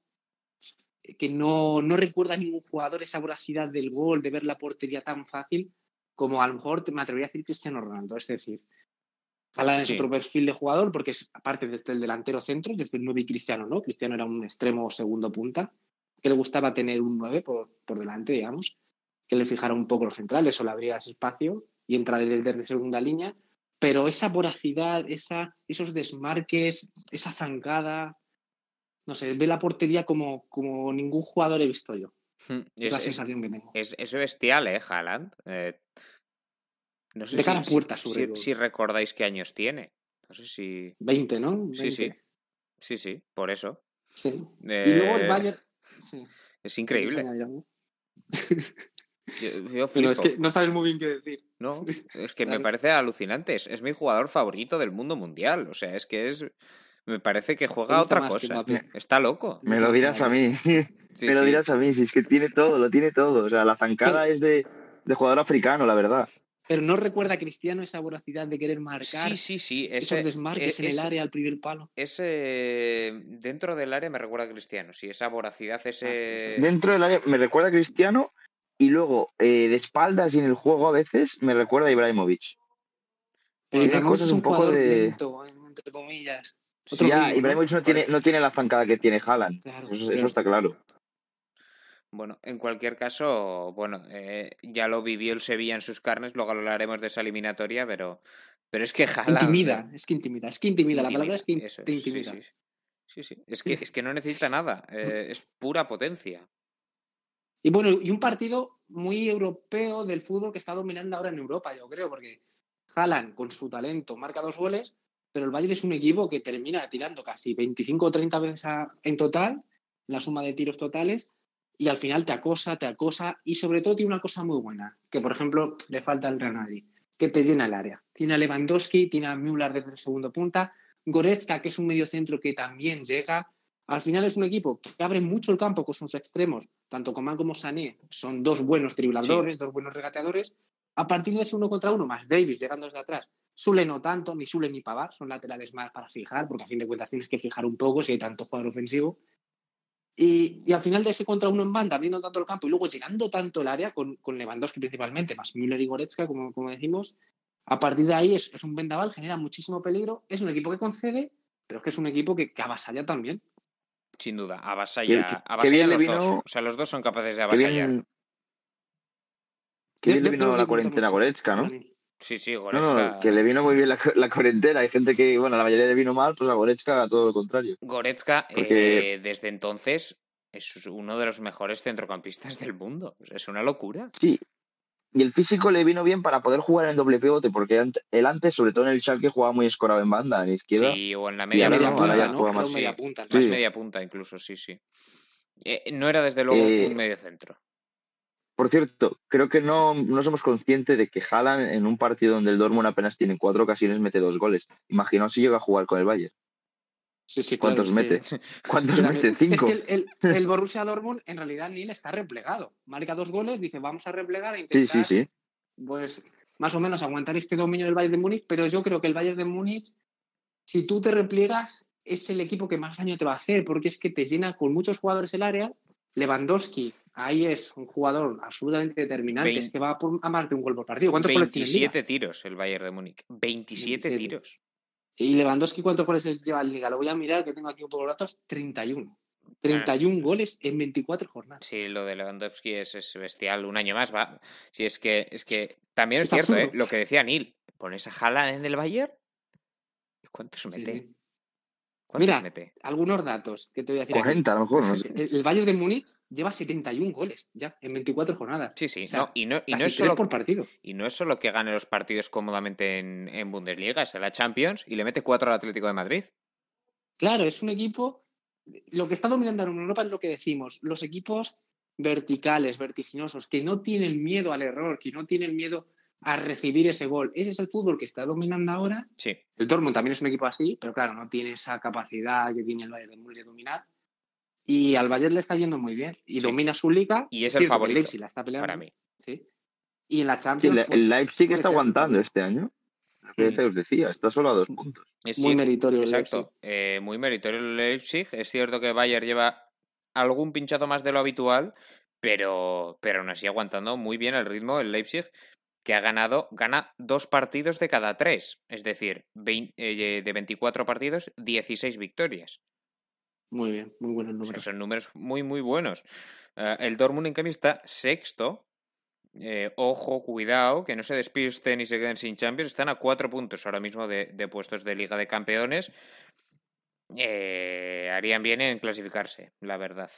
que no, no recuerda a ningún jugador esa voracidad del gol, de ver la portería tan fácil como a lo mejor me atrevería a decir Cristiano Ronaldo. Es decir, Alan es sí. otro perfil de jugador porque es aparte desde el delantero centro, desde el 9 y Cristiano, ¿no? Cristiano era un extremo o segundo punta que le gustaba tener un 9 por, por delante, digamos, que le fijara un poco los centrales o le abriera ese espacio y entrar desde segunda línea. Pero esa voracidad, esa, esos desmarques, esa zancada, no sé, ve la portería como, como ningún jugador he visto yo. Hmm, Es, es la sensación que tengo. Es, es bestial, ¿eh, Haaland? Eh, no sé de cara si, a puerta, sobre si, si, recordáis qué años tiene. No sé si. 20, ¿no? 20. Sí, sí. Sí, sí, por eso. Sí. Eh... Y luego el Bayern. Sí. Es increíble. Sí, yo, yo Pero es que no sabes muy bien qué decir. No, es que me parece alucinante. Es, es, mi jugador favorito del mundo mundial. O sea, es que es. Me parece que juega otra cosa. Está loco. Me lo dirás a mí. Sí, me lo dirás a mí. Si es que tiene todo, lo tiene todo. O sea, la zancada Pero... es de, de jugador africano, la verdad. Pero no recuerda a Cristiano esa voracidad de querer marcar. Sí, sí, sí. Ese, esos desmarques es, en el área al primer palo. Ese dentro del área me recuerda a Cristiano, sí, esa voracidad, ese. Dentro del área me recuerda a Cristiano y luego eh, de espaldas y en el juego a veces me recuerda a Ibrahimovic. Pero Ibrahimovic es un, un poco de lento, entre comillas. Sí, ya, Ibrahimovic no tiene, no tiene la zancada que tiene Haaland. Claro, eso, claro. eso está claro. Bueno, en cualquier caso, bueno, eh, ya lo vivió el Sevilla en sus carnes, luego hablaremos de esa eliminatoria, pero, pero es que Haaland... Intimida, es que intimida, es que intimida, la palabra es que eso, te intimida. Sí, sí. sí, sí. Es, que, es que no necesita nada, eh, es pura potencia. Y bueno, y un partido muy europeo del fútbol que está dominando ahora en Europa, yo creo, porque Haaland, con su talento, marca dos goles, pero el Bayern es un equipo que termina tirando casi 25 o 30 veces a, en total, la suma de tiros totales, y al final te acosa, te acosa y sobre todo tiene una cosa muy buena, que por ejemplo le falta al Real Madrid, que te llena el área. Tiene a Lewandowski, tiene a Müller desde el segundo punta, Goretzka, que es un medio centro que también llega. Al final es un equipo que abre mucho el campo con sus extremos, tanto Coman como Sané son dos buenos dribladores, sí. dos buenos regateadores. A partir de ese uno contra uno, más Davis llegando desde atrás, Sule no tanto, ni Sule ni Pavar, son laterales más para fijar, porque a fin de cuentas tienes que fijar un poco si hay tanto jugador ofensivo Y, y, al final de ese contra uno en banda, abriendo tanto el campo y luego llegando tanto el área, con, con Lewandowski principalmente, más Müller y Goretzka, como, como decimos, a partir de ahí es, es, un vendaval, genera muchísimo peligro. Es un equipo que concede, pero es que es un equipo que, que avasalla también. Sin duda, avasalla, avasalla los vino, dos. O sea, los dos son capaces de avasallar. Bien, que bien le vino la cuarentena a Goretzka, ¿no? Sí, sí, Goretzka. No, no, que le vino muy bien la, la, cuarentena. Hay gente que, bueno, la mayoría le vino mal, pues a Goretzka todo lo contrario. Goretzka, Porque... eh, desde entonces, es uno de los mejores centrocampistas del mundo. Es una locura. Sí. Y el físico le vino bien para poder jugar en doble pivote, porque él antes, sobre todo en el Schalke, jugaba muy escorado en banda, en izquierda. Sí, o en la media, media punta, ¿no? más, media punta, más sí. media punta incluso, sí, sí. Eh, no era desde luego eh... un medio centro. Por cierto, creo que no, no somos conscientes de que Haaland en un partido donde el Dortmund apenas tiene cuatro ocasiones mete dos goles. Imaginaos si llega a jugar con el Bayern. Sí, sí, ¿Cuántos claro, mete? sí. ¿Cuántos mete? Cinco. Es que el, el, el, Borussia Dortmund en realidad ni le está replegado. Marca dos goles, dice vamos a replegar e intentar, sí, sí, sí. pues más o menos aguantar este dominio del Bayern de Múnich, pero yo creo que el Bayern de Múnich, si tú te repliegas, es el equipo que más daño te va a hacer, porque es que te llena con muchos jugadores el área. Lewandowski, ahí es un jugador absolutamente determinante, 20, es que va por, a más de un gol por partido. ¿Cuántos 27 tiros el Bayern de Múnich. 27, 27, tiros. ¿Y Lewandowski cuántos goles lleva en Liga? Lo voy a mirar, que tengo aquí un poco de datos. 31. 31 ah. goles en 24 jornadas. Sí, lo de Lewandowski es, es, bestial. Un año más va. Sí, es que, es que también es, es cierto, ¿eh? lo que decía Neil. Pones a Haaland en el Bayern. ¿Cuántos mete? Sí, sí. Mira, mete? algunos datos que te voy a decir. 40, aquí. a lo mejor. No sé. el, el, Bayern de Múnich lleva 71 goles ya en 24 jornadas. Sí, sí. O sea, no, y no, y no es solo por partido. Y no es solo que gane los partidos cómodamente en, en Bundesliga, es en la Champions y le mete 4 al Atlético de Madrid. Claro, es un equipo. Lo que está dominando en Europa es lo que decimos. Los equipos verticales, vertiginosos, que no tienen miedo al error, que no tienen miedo a recibir ese gol. Ese es el fútbol que está dominando ahora. Sí. El Dortmund también es un equipo así, pero claro, no tiene esa capacidad que tiene el Bayern de Múnich de dominar. Y al Bayern le está yendo muy bien. Y sí. domina su liga. Y es el favorito. El Leipzig la está peleando. Para mí. Sí. Y en la Champions. Sí, pues, el Leipzig está aguantando este año. Sí. os decía, está solo a dos puntos. Es muy meritorio. Exacto. Eh, muy meritorio el Leipzig. Es cierto que Bayern lleva algún pinchazo más de lo habitual, pero, pero aún así aguantando muy bien el ritmo el Leipzig que ha ganado, gana dos partidos de cada tres, es decir, 20, eh, de 24 partidos, 16 victorias. Muy bien, muy buenos números. O sea, son números muy, muy buenos. Uh, el Dortmund, en cambio, está sexto. Eh, ojo, cuidado, que no se despisten y se queden sin Champions. Están a cuatro puntos ahora mismo de, de puestos de Liga de Campeones. Eh, harían bien en clasificarse, la verdad.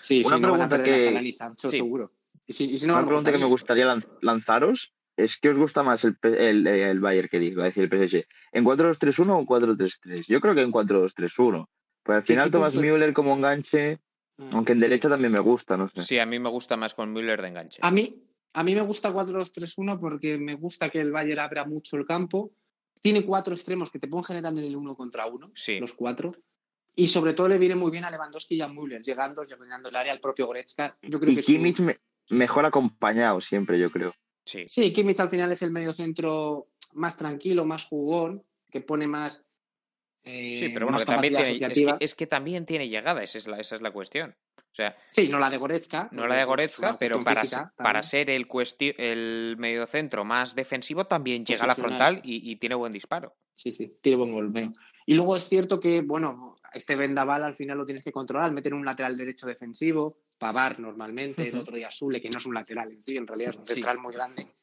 Sí, Una sí, pregunta no van a perder que... a Sancho, Sí. seguro. Y si, y si no, Una a pregunta que me gustaría lan- lanzaros es ¿qué os gusta más el, P- el, el Bayern que digo, decir el PSG? ¿En 4-2-3-1 o 4-3-3? Yo creo que en 4-2-3-1. Pues al ¿Qué final Thomas Müller como enganche, Ah, aunque en sí. derecha también me gusta, no sé. Sí, a mí me gusta más con Müller de enganche. A mí, a mí me gusta 4-2-3-1 porque me gusta que el Bayern abra mucho el campo. Tiene cuatro extremos que te pueden generar en el uno contra uno, Sí. los cuatro. Y sobre todo le viene muy bien a Lewandowski y a Müller, llegando, llenando el área al propio Goretzka. Yo creo Y que Kimmich me- mejor acompañado siempre, yo creo. Sí. Sí, Kimmich al final es el medio centro más tranquilo, más jugón, que pone más. eh, Sí, pero bueno, que también tiene, es, que, es que también tiene llegada, esa es la, esa es la cuestión. O sea, Sí, no la de Goretzka. no la de Goretzka, pero para, física para ser el, cuesti- el mediocentro más defensivo también llega a la frontal y, y tiene buen disparo. Sí, sí, tiene buen golpeo. Y luego es cierto que, bueno, este vendaval al final lo tienes que controlar, meter un lateral derecho defensivo, Pavar normalmente, el Ujú. otro día Sule, que no es un lateral en sí, en realidad es un Sí. central muy grande.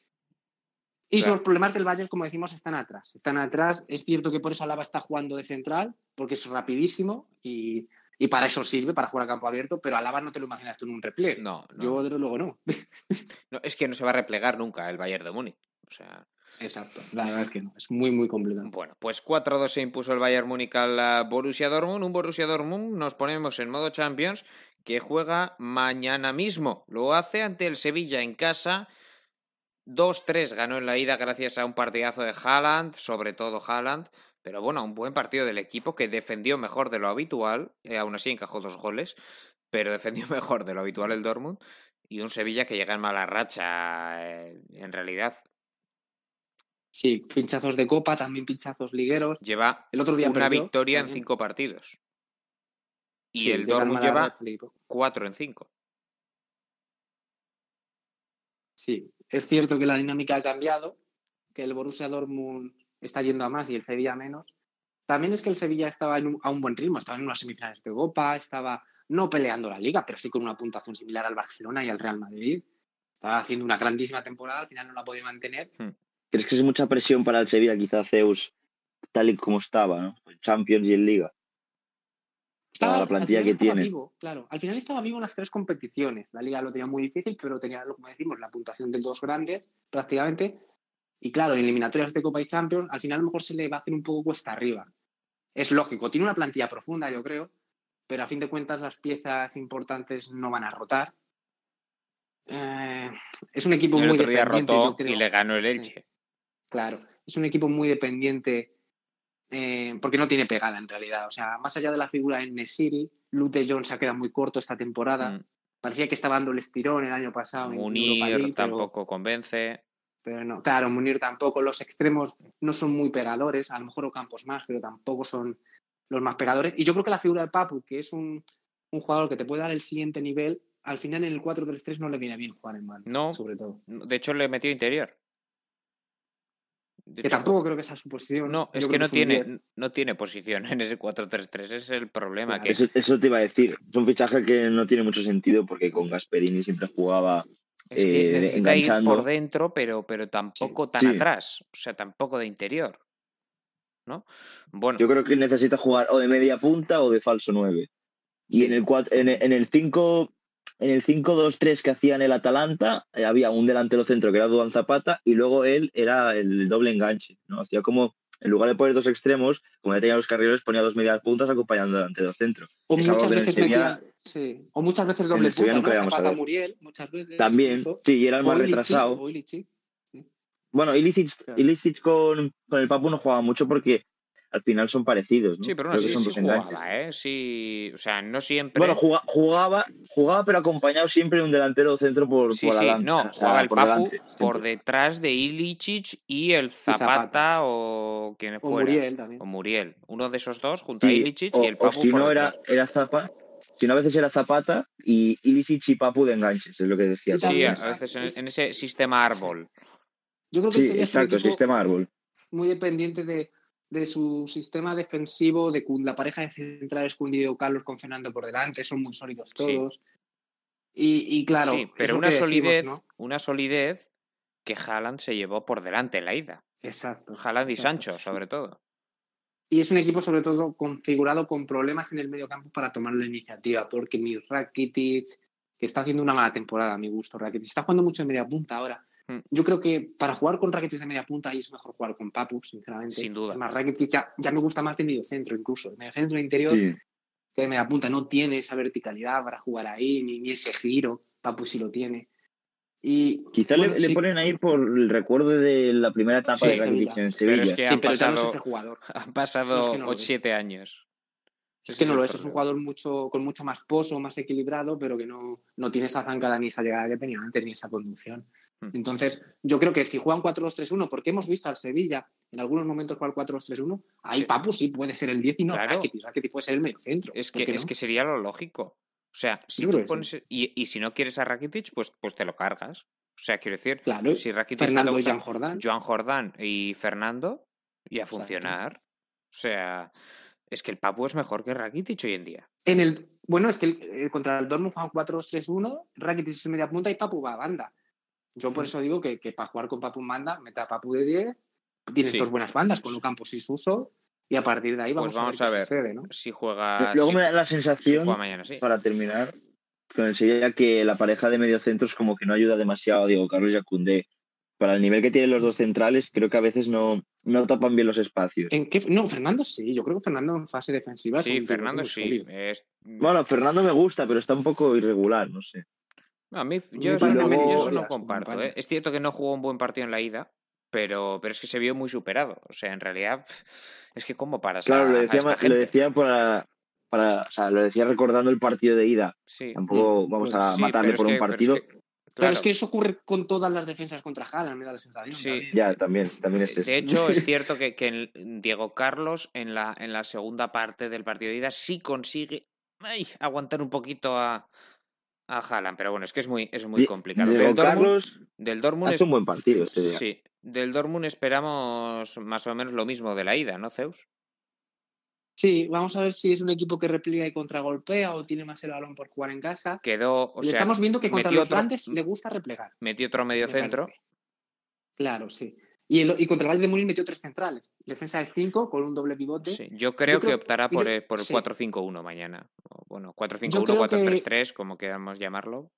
Y Claro. los problemas del Bayern, como decimos, están atrás. Están atrás. Es cierto que por eso Alaba está jugando de central, porque es rapidísimo y, y para eso sirve, para jugar a campo abierto, pero Alaba no te lo imaginas tú en un repliegue. No, no, Yo, desde luego, no. no, es que no se va a replegar nunca el Bayern de Múnich. O sea, Exacto, la verdad es que no. Es muy, muy complicado. bueno, pues 4-2 se impuso el Bayern Múnich al Borussia Dortmund. Un Borussia Dortmund nos ponemos en modo Champions que juega mañana mismo. Lo hace ante el Sevilla en casa. 2-3 ganó en la ida gracias a un partidazo de Haaland, sobre todo Haaland. Pero bueno, un buen partido del equipo que defendió mejor de lo habitual. eh, aún así encajó dos goles, pero defendió mejor de lo habitual el Dortmund. Y un Sevilla que llega en mala racha, eh, en realidad. Sí, pinchazos de copa, también pinchazos ligueros. Lleva El otro día una perdió, victoria en cinco partidos. Y Sí, el Dortmund lleva. 4 en 5. Sí, es cierto que la dinámica ha cambiado, que el Borussia Dortmund está yendo a más y el Sevilla a menos. También es que el Sevilla estaba un- a un buen ritmo, estaba en unas semifinales de Europa, estaba no peleando la liga, pero sí con una puntuación similar al Barcelona y al Real Madrid. Estaba haciendo una grandísima temporada, al final no la podido mantener. ¿Crees que es mucha presión para el Sevilla, quizá Zeus, tal y como estaba, ¿no? En Champions y en Liga. Estaba, la plantilla al que final estaba tiene. Vivo, claro, al final estaba vivo en las tres competiciones. La liga lo tenía muy difícil, pero tenía, como decimos, la puntuación de dos grandes prácticamente. Y claro, en eliminatorias de Copa y Champions, al final a lo mejor se le va a hacer un poco cuesta arriba. Es lógico, tiene una plantilla profunda, yo creo, pero a fin de cuentas las piezas importantes no van a rotar. Eh, es un equipo El muy otro día dependiente, rotó yo creo. y le ganó el Sí. Claro, es un equipo muy dependiente eh, porque no tiene pegada en realidad. O sea, más allá de la figura en Nesiri, Lute Jones se ha quedado muy corto esta temporada. Mm. Parecía que estaba dando el estirón el año pasado. en Munir League, pero- tampoco convence. Pero, no, claro, Munir tampoco. Los extremos no son muy pegadores. A lo mejor Ocampos más, pero tampoco son los más pegadores. Y yo creo que la figura de Papu, que es un, un jugador que te puede dar el siguiente nivel, al final en el 4-3-3 no le viene bien jugar en banda. No. Sobre todo. De hecho, le metió interior. De Que hecho, tampoco creo que sea su posición. No, es que no es un 10. tiene, no tiene posición en ese 4-3-3. Ese es el problema. Claro, que Eso, eso te iba a decir. Es un fichaje que no tiene mucho sentido porque con Gasperini siempre jugaba. Es que eh, necesita ir enganchando. por dentro, pero, pero tampoco tan Sí. atrás. O sea, tampoco de interior. ¿No? Bueno, Yo creo que necesita jugar o de media punta o de falso 9. Y Sí, en el cuat- sí. en el- en el 5 en el 5-2-3 que hacía en el Atalanta, eh, había un delantero centro que era Duan Zapata y luego él era el doble enganche, ¿no? Hacía como en lugar de poner dos extremos, como ya tenía los carriles, ponía dos medias puntas acompañando al delantero centro. O Es muchas veces Sevilla- metía- sí. O muchas veces en doble punta, ¿no? Zapata. Muriel, muchas veces. También, sí, y era el más O Ilicic, retrasado. o Ilicic. Bueno, Ilicic, Claro. Ilicic con, con el Papu no jugaba mucho porque al final son parecidos, ¿no? sí, pero no sí, son sí jugaba, ¿eh? Sí, o sea, no siempre. Bueno, juga- jugaba, jugaba, pero acompañado siempre de un delantero centro por, Sí, por sí, adelante, no, o sea, jugaba el por Papu delante, por detrás de Ilicic y el Zapata, Zapata. o quien O fuera. Muriel también. O Muriel. Uno de esos dos junto a Ilicic o, y el o Papu si por no detrás. era, era Zapata, si no a veces era Zapata y Ilicic y Papu de enganches, es lo que decía. Sí, también- a veces en, es- en ese sistema árbol. Yo creo que Sí, sería un exacto, equipo sistema árbol. muy dependiente de, de su sistema defensivo, de la pareja de centrales Cundido Carlos con Fernando por delante, son muy sólidos Sí. todos. Y, y claro, sí, pero una decimos, solidez, ¿no? una solidez que Haaland se llevó por delante en la ida. Exacto. Haaland y exacto. Sancho, sobre todo. Y es un equipo, sobre todo, configurado con problemas en el medio campo para tomar la iniciativa, porque mi Rakitic, que está haciendo una mala temporada a mi gusto, Rakitic, está jugando mucho en media punta ahora. Hmm. Yo creo que para jugar con Rakitic de media punta ahí es mejor jugar con Papu, sinceramente. Sin duda. Además, Rakitic ya, ya me gusta más de medio centro, incluso. De medio centro interior Sí. que de media punta. No tiene esa verticalidad para jugar ahí, ni, ni ese giro. Papu sí lo tiene. Y, Quizá bueno, le, le sí, ponen ahí por el recuerdo de la primera etapa Sí, de Rakitic Sevilla. en Pero Sevilla. es que sí, han pero ya no es pasado- ese jugador. Han pasado No, es que no lo 8 es. 7 años. Es que no lo es, es un jugador mucho, con mucho más pozo, más equilibrado, pero que no, no tiene esa zancada ni esa llegada que tenía antes, ni esa conducción. Hmm. Entonces, yo creo que si juegan 4-2-3-1, porque hemos visto al Sevilla en algunos momentos jugar 4-2-3-1, ahí Sí. Papu sí puede ser el 10 y no Claro. Rakitic. Rakitic puede ser el medio centro. Es ¿por que, es no? que sería lo lógico. O sea, si tú pones. Y, y si no quieres a Rakitic, pues, pues te lo cargas. O sea, quiero decir, Claro, si Rakitic Fernando y Jan Jordán. Joan Jordán y Fernando, y a Exacto. funcionar. O sea, es que el Papu es mejor que Rakitic hoy en día. En el, bueno, es que el- eh, contra el Dortmund juegan 4-2-3-1, Rakitic es media punta y Papu va a banda. Yo por eso digo que, que para jugar con Papu en banda, meta a Papu de 10, tienes Sí. dos buenas bandas, con Campos y Suso, y a partir de ahí Pues vamos, a a ver, ver. qué sucede, ¿no? Si juega. Luego si- me da la sensación, juega mañana, sí. para terminar, con el Sevilla que la pareja de mediocentros como que no ayuda demasiado a Diego Carlos y a. Para el nivel que tienen los dos centrales, creo que a veces no, no tapan bien los espacios. ¿En qué? No, Fernando sí, yo creo que Fernando en fase defensiva es Sí, un Fernando sí. es- Bueno, Fernando me gusta, pero está un poco irregular, no sé. A mí, yo eso, no, yo eso no comparto. ¿eh? Es cierto que no jugó un buen partido en la ida, pero, pero es que se vio muy superado. O sea, en realidad, es que como para Claro, lo decía, lo decía para, para, o sea, lo decía recordando el partido de ida. Sí, Tampoco vamos a sí, matarle por un que- pero es partido. Pero es que eso ocurre con todas las defensas contra Haaland, me da la sensación. Sí. también. Ya, también, también es eso. De hecho, es cierto que, que Diego Carlos en la, en la segunda parte del partido de ida sí consigue ay, aguantar un poquito a, a Haaland, pero bueno, es que es muy, es muy complicado. Diego Del Dortmund, Carlos del Dortmund hace es- un buen partido este día. sí, del Dortmund esperamos más o menos lo mismo de la ida, ¿no, Zeus? Sí, vamos a ver si es un equipo que repliega y contragolpea o tiene más el balón por jugar en casa. Quedó, o y sea, estamos viendo que contra los otro- grandes le gusta replegar. metió otro medio me centro. parece. Claro, sí. Y, el- y contra el Bayern de Múnich metió tres centrales. Defensa de cinco con un doble pivote. Sí, yo creo que creo- optará yo- por, el- por el sí. 4-5-1 mañana. Bueno, 4-5-1, Yo creo que- 4-3-3, como queramos llamarlo.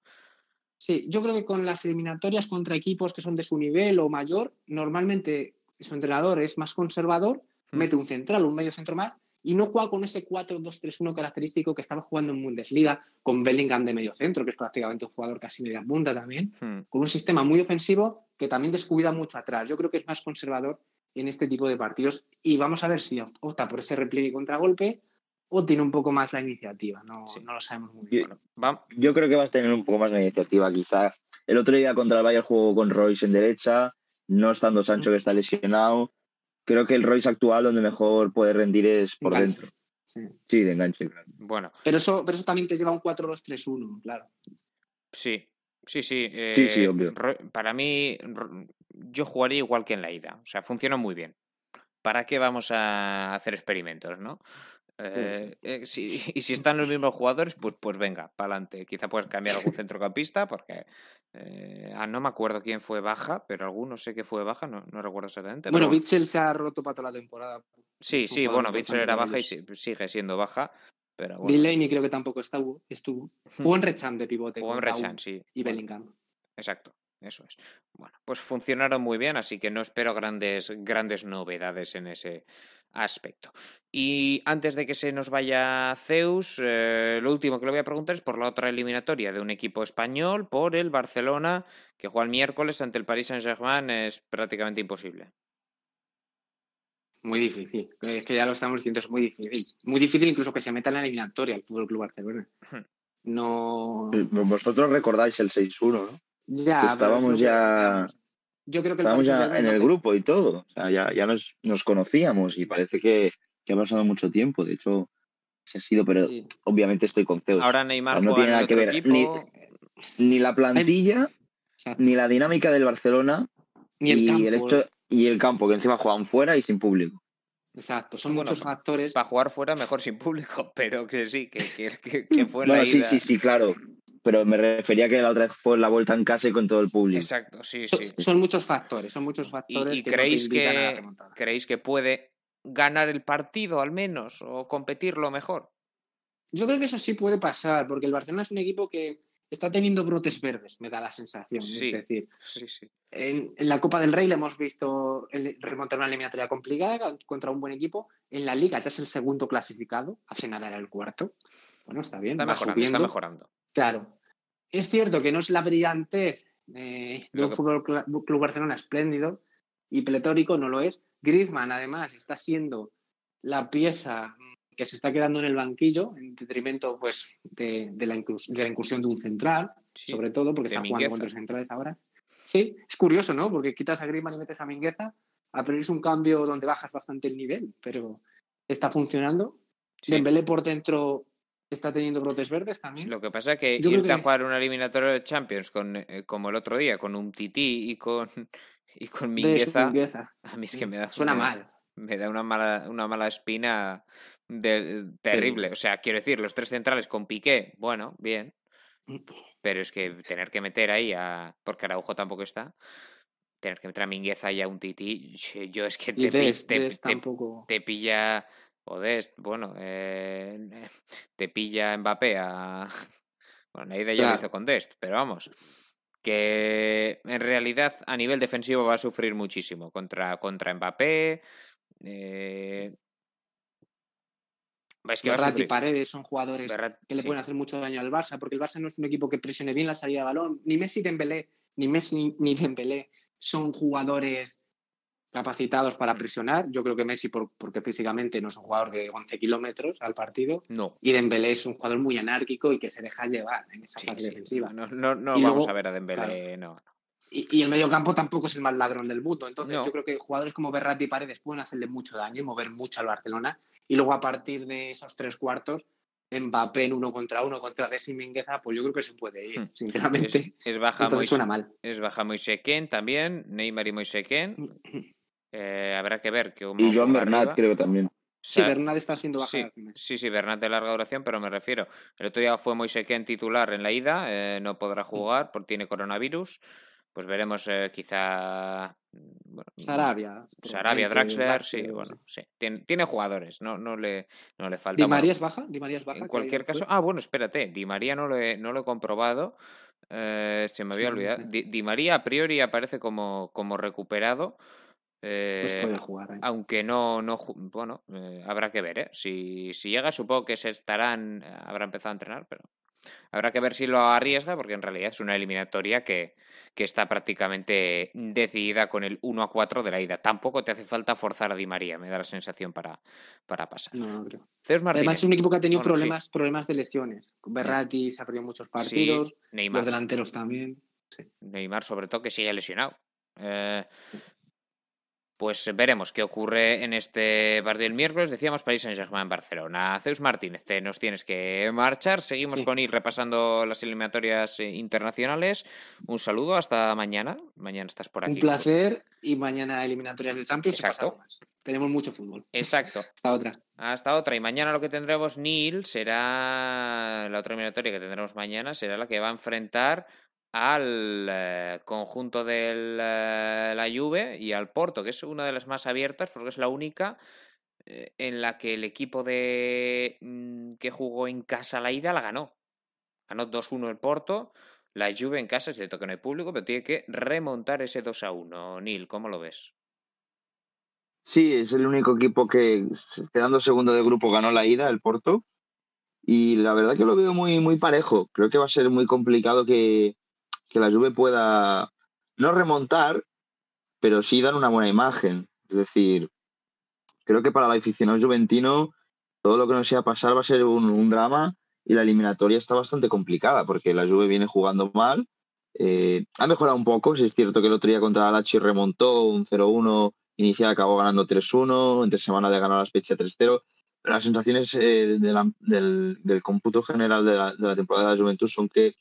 Sí, yo creo que con las eliminatorias contra equipos que son de su nivel o mayor, normalmente su entrenador es más conservador, Hmm. mete un central, un medio centro más, y no juega con ese 4-2-3-1 característico que estaba jugando en Bundesliga, con Bellingham de medio centro, que es prácticamente un jugador casi media punta también, Hmm. con un sistema muy ofensivo que también descuida mucho atrás. Yo creo que es más conservador en este tipo de partidos y vamos a ver si opta por ese repliegue y contragolpe o tiene un poco más la iniciativa. No, Sí. no lo sabemos muy bien. Bueno, va- Yo creo que vas a tener un poco más de iniciativa, quizá. El otro día contra el Bayern jugó con Royce en derecha, no estando Sancho que está lesionado. Creo que el Royce actual donde mejor puede rendir es por Enganche. dentro. Sí. Sí, de enganche, claro. bueno, Pero eso, pero eso también te lleva a un 4-2-3-1, claro. sí. Sí, sí. eh, Sí, sí, obvio. Para mí, yo jugaría igual que en la ida. O sea, funciona muy bien. ¿Para qué vamos a hacer experimentos, no? Eh, eh, si- y si están los mismos jugadores, pues, pues venga, para adelante. Quizá puedes cambiar algún centrocampista, porque eh, ah, no me acuerdo quién fue baja, pero alguno sé que fue baja, no, no recuerdo exactamente. Bueno, Bitzel se ha roto para toda la temporada. Sí, sí, bueno, Bitzel era baja y sigue siendo baja, pero bueno. Delaney creo que tampoco estuvo. estuvo. Jugó en Recham de pivote. Jugó en Rechan, sí. Y Bellingham. Exacto, eso es. Bueno, pues funcionaron muy bien, así que no espero grandes, grandes novedades en ese aspecto. Y antes de que se nos vaya Zeus, eh, lo último que le voy a preguntar es por la otra eliminatoria de un equipo español, por el Barcelona, que juega el miércoles ante el Paris Saint-Germain, es prácticamente imposible. Muy difícil. Es que ya lo estamos diciendo, es muy difícil. Muy difícil incluso que se meta en la eliminatoria el Fútbol Club Barcelona. Hmm. No. Vosotros recordáis el 6-1, ¿no? Ya, Que pero estábamos que- ya- Yo creo que el Estábamos Paris ya en no el grupo y todo. O sea, ya, ya nos, nos conocíamos y parece que, que ha pasado mucho tiempo. De hecho, se ha sido, pero Sí. obviamente estoy con Zeus. Ahora Neymar no juega tiene en nada que ver, equipo. Ni la plantilla, Exacto. ni la dinámica del Barcelona, Ni el y campo. el hecho y el campo, que encima juegan fuera y sin público. Exacto. Son Bueno, muchos factores. Para jugar fuera mejor sin público, pero que sí, que, que, que- que fue en Bueno, la sí, ida. sí, sí, claro. Pero me refería que la otra vez fue la vuelta en casa y con todo el público. Exacto, sí, sí. son muchos factores. Son muchos ¿Y, factores y que no te creéis, la que, creéis que puede ganar el partido al menos o competirlo mejor? Yo creo que eso sí puede pasar, porque el Barcelona es un equipo que está teniendo brotes verdes, me da la sensación. Sí. Es decir, Sí, sí. en, en la Copa del Rey le hemos visto el- remontar una eliminatoria complicada contra un buen equipo. En la Liga ya es el segundo clasificado, hace nada era el cuarto. Bueno, está bien, Está va mejorando, subiendo. está mejorando. Claro. Es cierto que no es la brillantez eh, de un que- Fútbol Club Barcelona espléndido y pletórico, no lo es. Griezmann, además, está siendo la pieza que se está quedando en el banquillo en detrimento pues, de, de la, inclus- de la incursión de un central, Sí. sobre todo porque está Mingueza. jugando contra centrales ahora. Sí, es curioso, ¿no? Porque quitas a Griezmann y metes a Mingueza. A priori es un cambio donde bajas bastante el nivel, pero está funcionando. Sí. Dembélé por dentro está teniendo brotes verdes también. Lo que pasa es que Yo irte a jugar una eliminatoria de Champions con, eh, como el otro día, con un tití y con, y con Mingueza, a mí es que me da, Suena me- mal. me da una mala, una mala espina de- terrible. O sea, quiero decir, los tres centrales con Piqué, bueno, bien, pero es que tener que meter ahí a. Porque Araujo tampoco está. Tener que meter a Mingueza y a un Titi, yo es que te, te- te pilla. O Dest, bueno, eh, te pilla Mbappé a. Bueno, Neida ya lo hizo con Dest, pero vamos. Que en realidad a nivel defensivo va a sufrir muchísimo contra, contra Mbappé. eh, es que y. Paredes son jugadores que le sí. pueden hacer mucho daño al Barça, porque el Barça no es un equipo que presione bien la salida de balón. Ni Messi, Dembélé, ni Messi ni, ni Dembélé son jugadores capacitados para presionar. Yo creo que Messi, por- porque físicamente no es un jugador de 11 kilómetros al partido, No. y Dembélé es un jugador muy anárquico y que se deja llevar en esa Sí, fase sí, defensiva. No, no, no Y vamos luego, a ver a Dembélé, no. no. Y, y el mediocampo tampoco es el más ladrón del mundo. Entonces, No. yo creo que jugadores como Berratti y Paredes pueden hacerle mucho daño y mover mucho al Barcelona. Y luego, a partir de esos tres cuartos, Mbappé en uno contra uno contra Messi y Mingueza, pues yo creo que se puede ir, hmm. sinceramente. Es, baja muy suena mal. Es baja también, Neymar y Moiseken. Eh, habrá que ver. Que y Joan Bernat creo también. Sí, Bernat está haciendo baja. Sí, sí, Bernat de larga duración, pero me refiero. El otro día fue Moiseken titular en la ida, eh, no podrá jugar porque tiene coronavirus. Pues veremos eh, quizá Sarabia. Sarabia, Draxler, sí, bueno, sí. Tiene, jugadores, no, no, le, no le falta. ¿Di María es baja? ¿Di María es baja? En cualquier caso. Ah, bueno, espérate. Di María no lo he, no lo he comprobado. Eh, se me había olvidado. Di, María a priori aparece como, como recuperado. Pues puede eh, jugar. Aunque no, no bueno, eh, habrá que ver, ¿eh? Si, si llega, supongo que se estarán, habrá empezado a entrenar, pero Habrá que ver si lo arriesga, porque en realidad es una eliminatoria que, que está prácticamente decidida con el 1 a 4 de la ida. Tampoco te hace falta forzar a Di María, me da la sensación para, para pasar. No, no creo. Además, es un equipo que ha tenido problemas, problemas de lesiones. Berratti se ha perdido muchos partidos, los delanteros también. Neymar, sobre todo, que sigue lesionado. Eh, pues veremos qué ocurre en este partido del miércoles. Decíamos París Saint-Germain Barcelona. Zeus Martínez, te nos tienes que marchar. Seguimos con ir repasando las eliminatorias eh, internacionales. Un saludo, hasta mañana. Mañana estás por aquí. Un placer y mañana eliminatorias de Champions. Exacto. Tenemos mucho fútbol. Exacto. hasta otra. Hasta otra. Y mañana lo que tendremos, Neil, será la otra eliminatoria que tendremos mañana, será la que va a enfrentar al eh, conjunto de eh, la Juve y al Porto, que es una de las más abiertas porque es la única eh, en la que el equipo de mm, que jugó en casa la ida la ganó. Ganó 2-1 el Porto, la Juve en casa, es cierto que no hay público, pero tiene que remontar ese 2-1. Nil, ¿cómo lo ves? Sí, es el único equipo que, quedando segundo de grupo, ganó la ida, el Porto. Y la verdad que lo veo muy, muy parejo. Creo que va a ser muy complicado que, que la Juve pueda no remontar, pero sí dar una buena imagen. Es decir, creo que para el aficionado juventino todo lo que nos sea pasar va a ser un, drama y la eliminatoria está bastante complicada porque la Juve viene jugando mal. Eh, ha mejorado un poco, si es cierto que el otro día contra la Lachi remontó un 0-1, inicial acabó ganando 3-1, entre semana de ganar la Spezia 3-0. Las sensaciones eh, del, del, cómputo general de la, de la temporada de la Juventud son que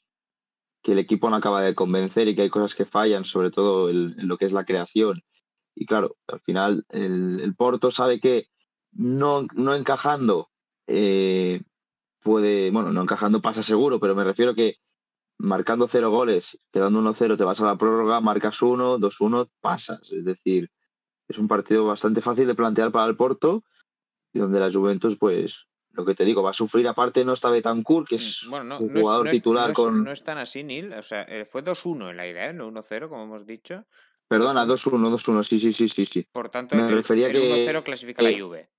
que el equipo no acaba de convencer y que hay cosas que fallan, sobre todo en, lo que es la creación. Y claro, al final el, Porto sabe que no, no encajando eh, puede, bueno, no encajando pasa seguro, pero me refiero que marcando cero goles, quedando 1-0, te vas a la prórroga, marcas uno, 2-1, pasas. Es decir, es un partido bastante fácil de plantear para el Porto y donde la Juventus, pues, lo que te digo, va a sufrir aparte no está Betancourt, que es mm, un jugador titular con... No es tan así, Neil, o sea, eh, fue 2-1 en la idea, ¿eh? no 1-0, como hemos dicho. Perdona, 2-1, 2-1, sí, sí, sí, sí, sí. Por tanto, me el, refería el 1-0 clasifica la Juve.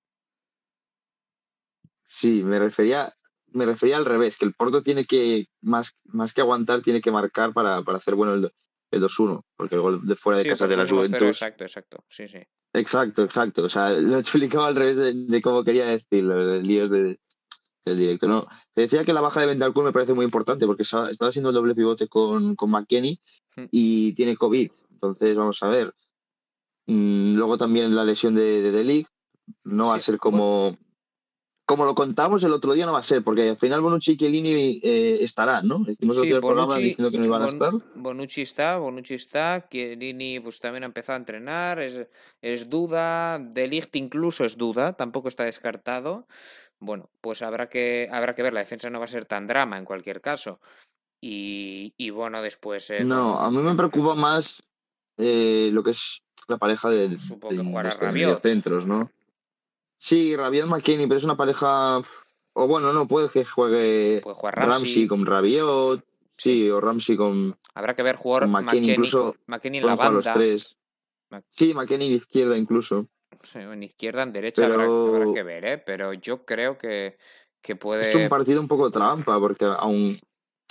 Sí, me refería, me refería al revés, que el Porto tiene que, más, más que aguantar, tiene que marcar para, para hacer bueno el, el 2-1, porque el gol de fuera de casa de la Juventus. Exacto, exacto, sí, sí. Exacto, exacto. O sea, lo explicaba al revés de, cómo quería decirlo, los líos de, del directo. No, te decía que la baja de Bentancur me parece muy importante porque estaba haciendo el doble pivote con, con McKenny hmm. y tiene COVID. Entonces, vamos a ver. Mm, luego también la lesión de, de Delig no va a ser como, como lo contamos el otro día, no va a ser, porque al final Bonucci y Chiellini eh, estarán, ¿no? Hicimos sí, el programa diciendo que no iban a estar. Bonucci está, Bonucci está, Chiellini pues también ha empezado a entrenar, es, es duda, De Ligt incluso es duda, tampoco está descartado. Bueno, pues habrá que, habrá que ver, la defensa no va a ser tan drama en cualquier caso. Y, y bueno, después... Eh, no, a mí me preocupa más eh, lo que es la pareja de, de, de centros, ¿no? Sí, Rabiot McKinney, pero es una pareja. O bueno, no, puede que juegue puede jugar Ramsey. con Rabiot. Sí, o Ramsey con. Habrá que ver jugar McKinney, incluso. McKinney en la banda. Los tres. Sí, McKinney en izquierda incluso. En izquierda, en derecha habrá, que ver, ¿eh? Pero yo creo que, que puede. Es un partido un poco trampa, porque aun,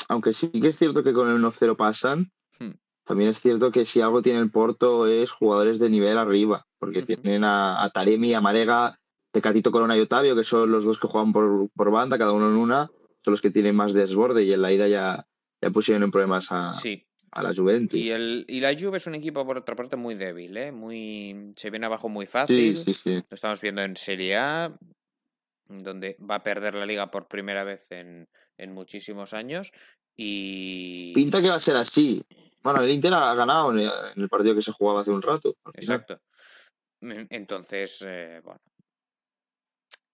aunque sí que es cierto que con el 1-0 pasan, hmm. también es cierto que si algo tiene el Porto es jugadores de nivel arriba, porque tienen a, a Taremi, a Marega, Tecatito Corona y Otavio, que son los dos que juegan por, banda, cada uno en una, son los que tienen más desborde y en la ida ya, ya pusieron en problemas a, a la Juventus. Y, el, y la Juve es un equipo, por otra parte, muy débil, ¿eh? Muy, se viene abajo muy fácil. Sí, sí, Lo estamos viendo en Serie A. donde va a perder la liga por primera vez en, en muchísimos años. Y. Pinta que va a ser así. Bueno, el Inter ha ganado en el partido que se jugaba hace un rato. Exacto. Entonces, eh, bueno.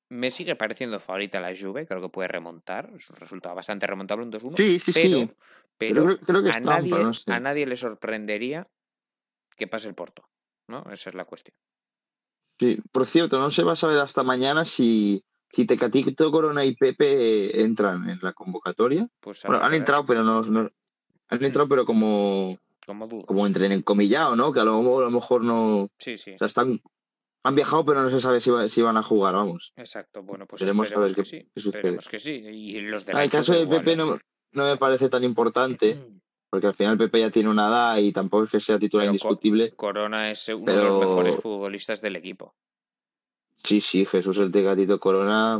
Me sigue pareciendo favorita la Juve, creo que puede remontar. Resultado bastante remontable, un 2-1. Sí, sí, pero, sí. Pero creo, que a, nadie, a nadie le sorprendería que pase el Porto, ¿no? Esa es la cuestión. Sí, por cierto, no se va a saber hasta mañana si, si Tecatito, Corona y Pepe entran en la convocatoria. Pues bueno, han entrado, pero no, no, han entrado, pero como como, como entren en comillado, ¿no? Que a lo, a lo mejor no. Sí, sí. O sea, están han viajado, pero no se sabe si, va, si van a jugar, vamos. Exacto, bueno, pues Queremos esperemos saber que qué, sí. sucede. Esperemos que sí. Y los de Ah, el caso de Pepe no, no, me parece tan importante, porque al final Pepe ya tiene una edad y tampoco es que sea titular Pero indiscutible. Corona es uno pero... de los mejores futbolistas del equipo. Sí, sí, Jesús el Tegatito Corona,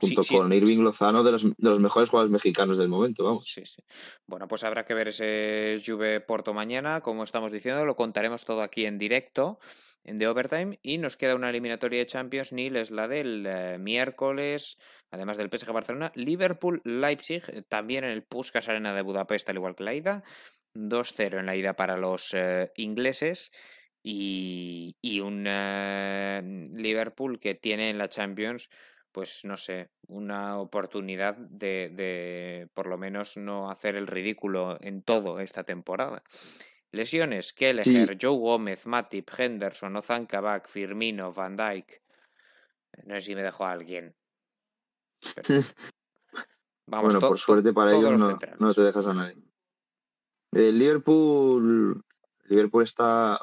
junto Sí, sí. con Irving Lozano, de los, de los mejores jugadores mexicanos del momento, vamos. Sí, sí. Bueno, pues habrá que ver ese Juve Porto mañana, como estamos diciendo, lo contaremos todo aquí en directo en The Overtime y nos queda una eliminatoria de Champions Neil, es la del eh, miércoles, además del PSG Barcelona, Liverpool Leipzig, eh, también en el Puskas Arena de Budapest, al igual que la ida, 2-0 en la ida para los eh, ingleses y, y un Liverpool que tiene en la Champions pues no sé, una oportunidad de, de, por lo menos no hacer el ridículo en todo esta temporada. Lesiones, Kelleher, Sí. Joe Gómez, Matip, Henderson, Ozan Kabak, Firmino, Van Dijk. No sé si me dejó a alguien. Pero- Vamos, bueno, por suerte para ellos los no, no te dejas a nadie. El Liverpool, Liverpool está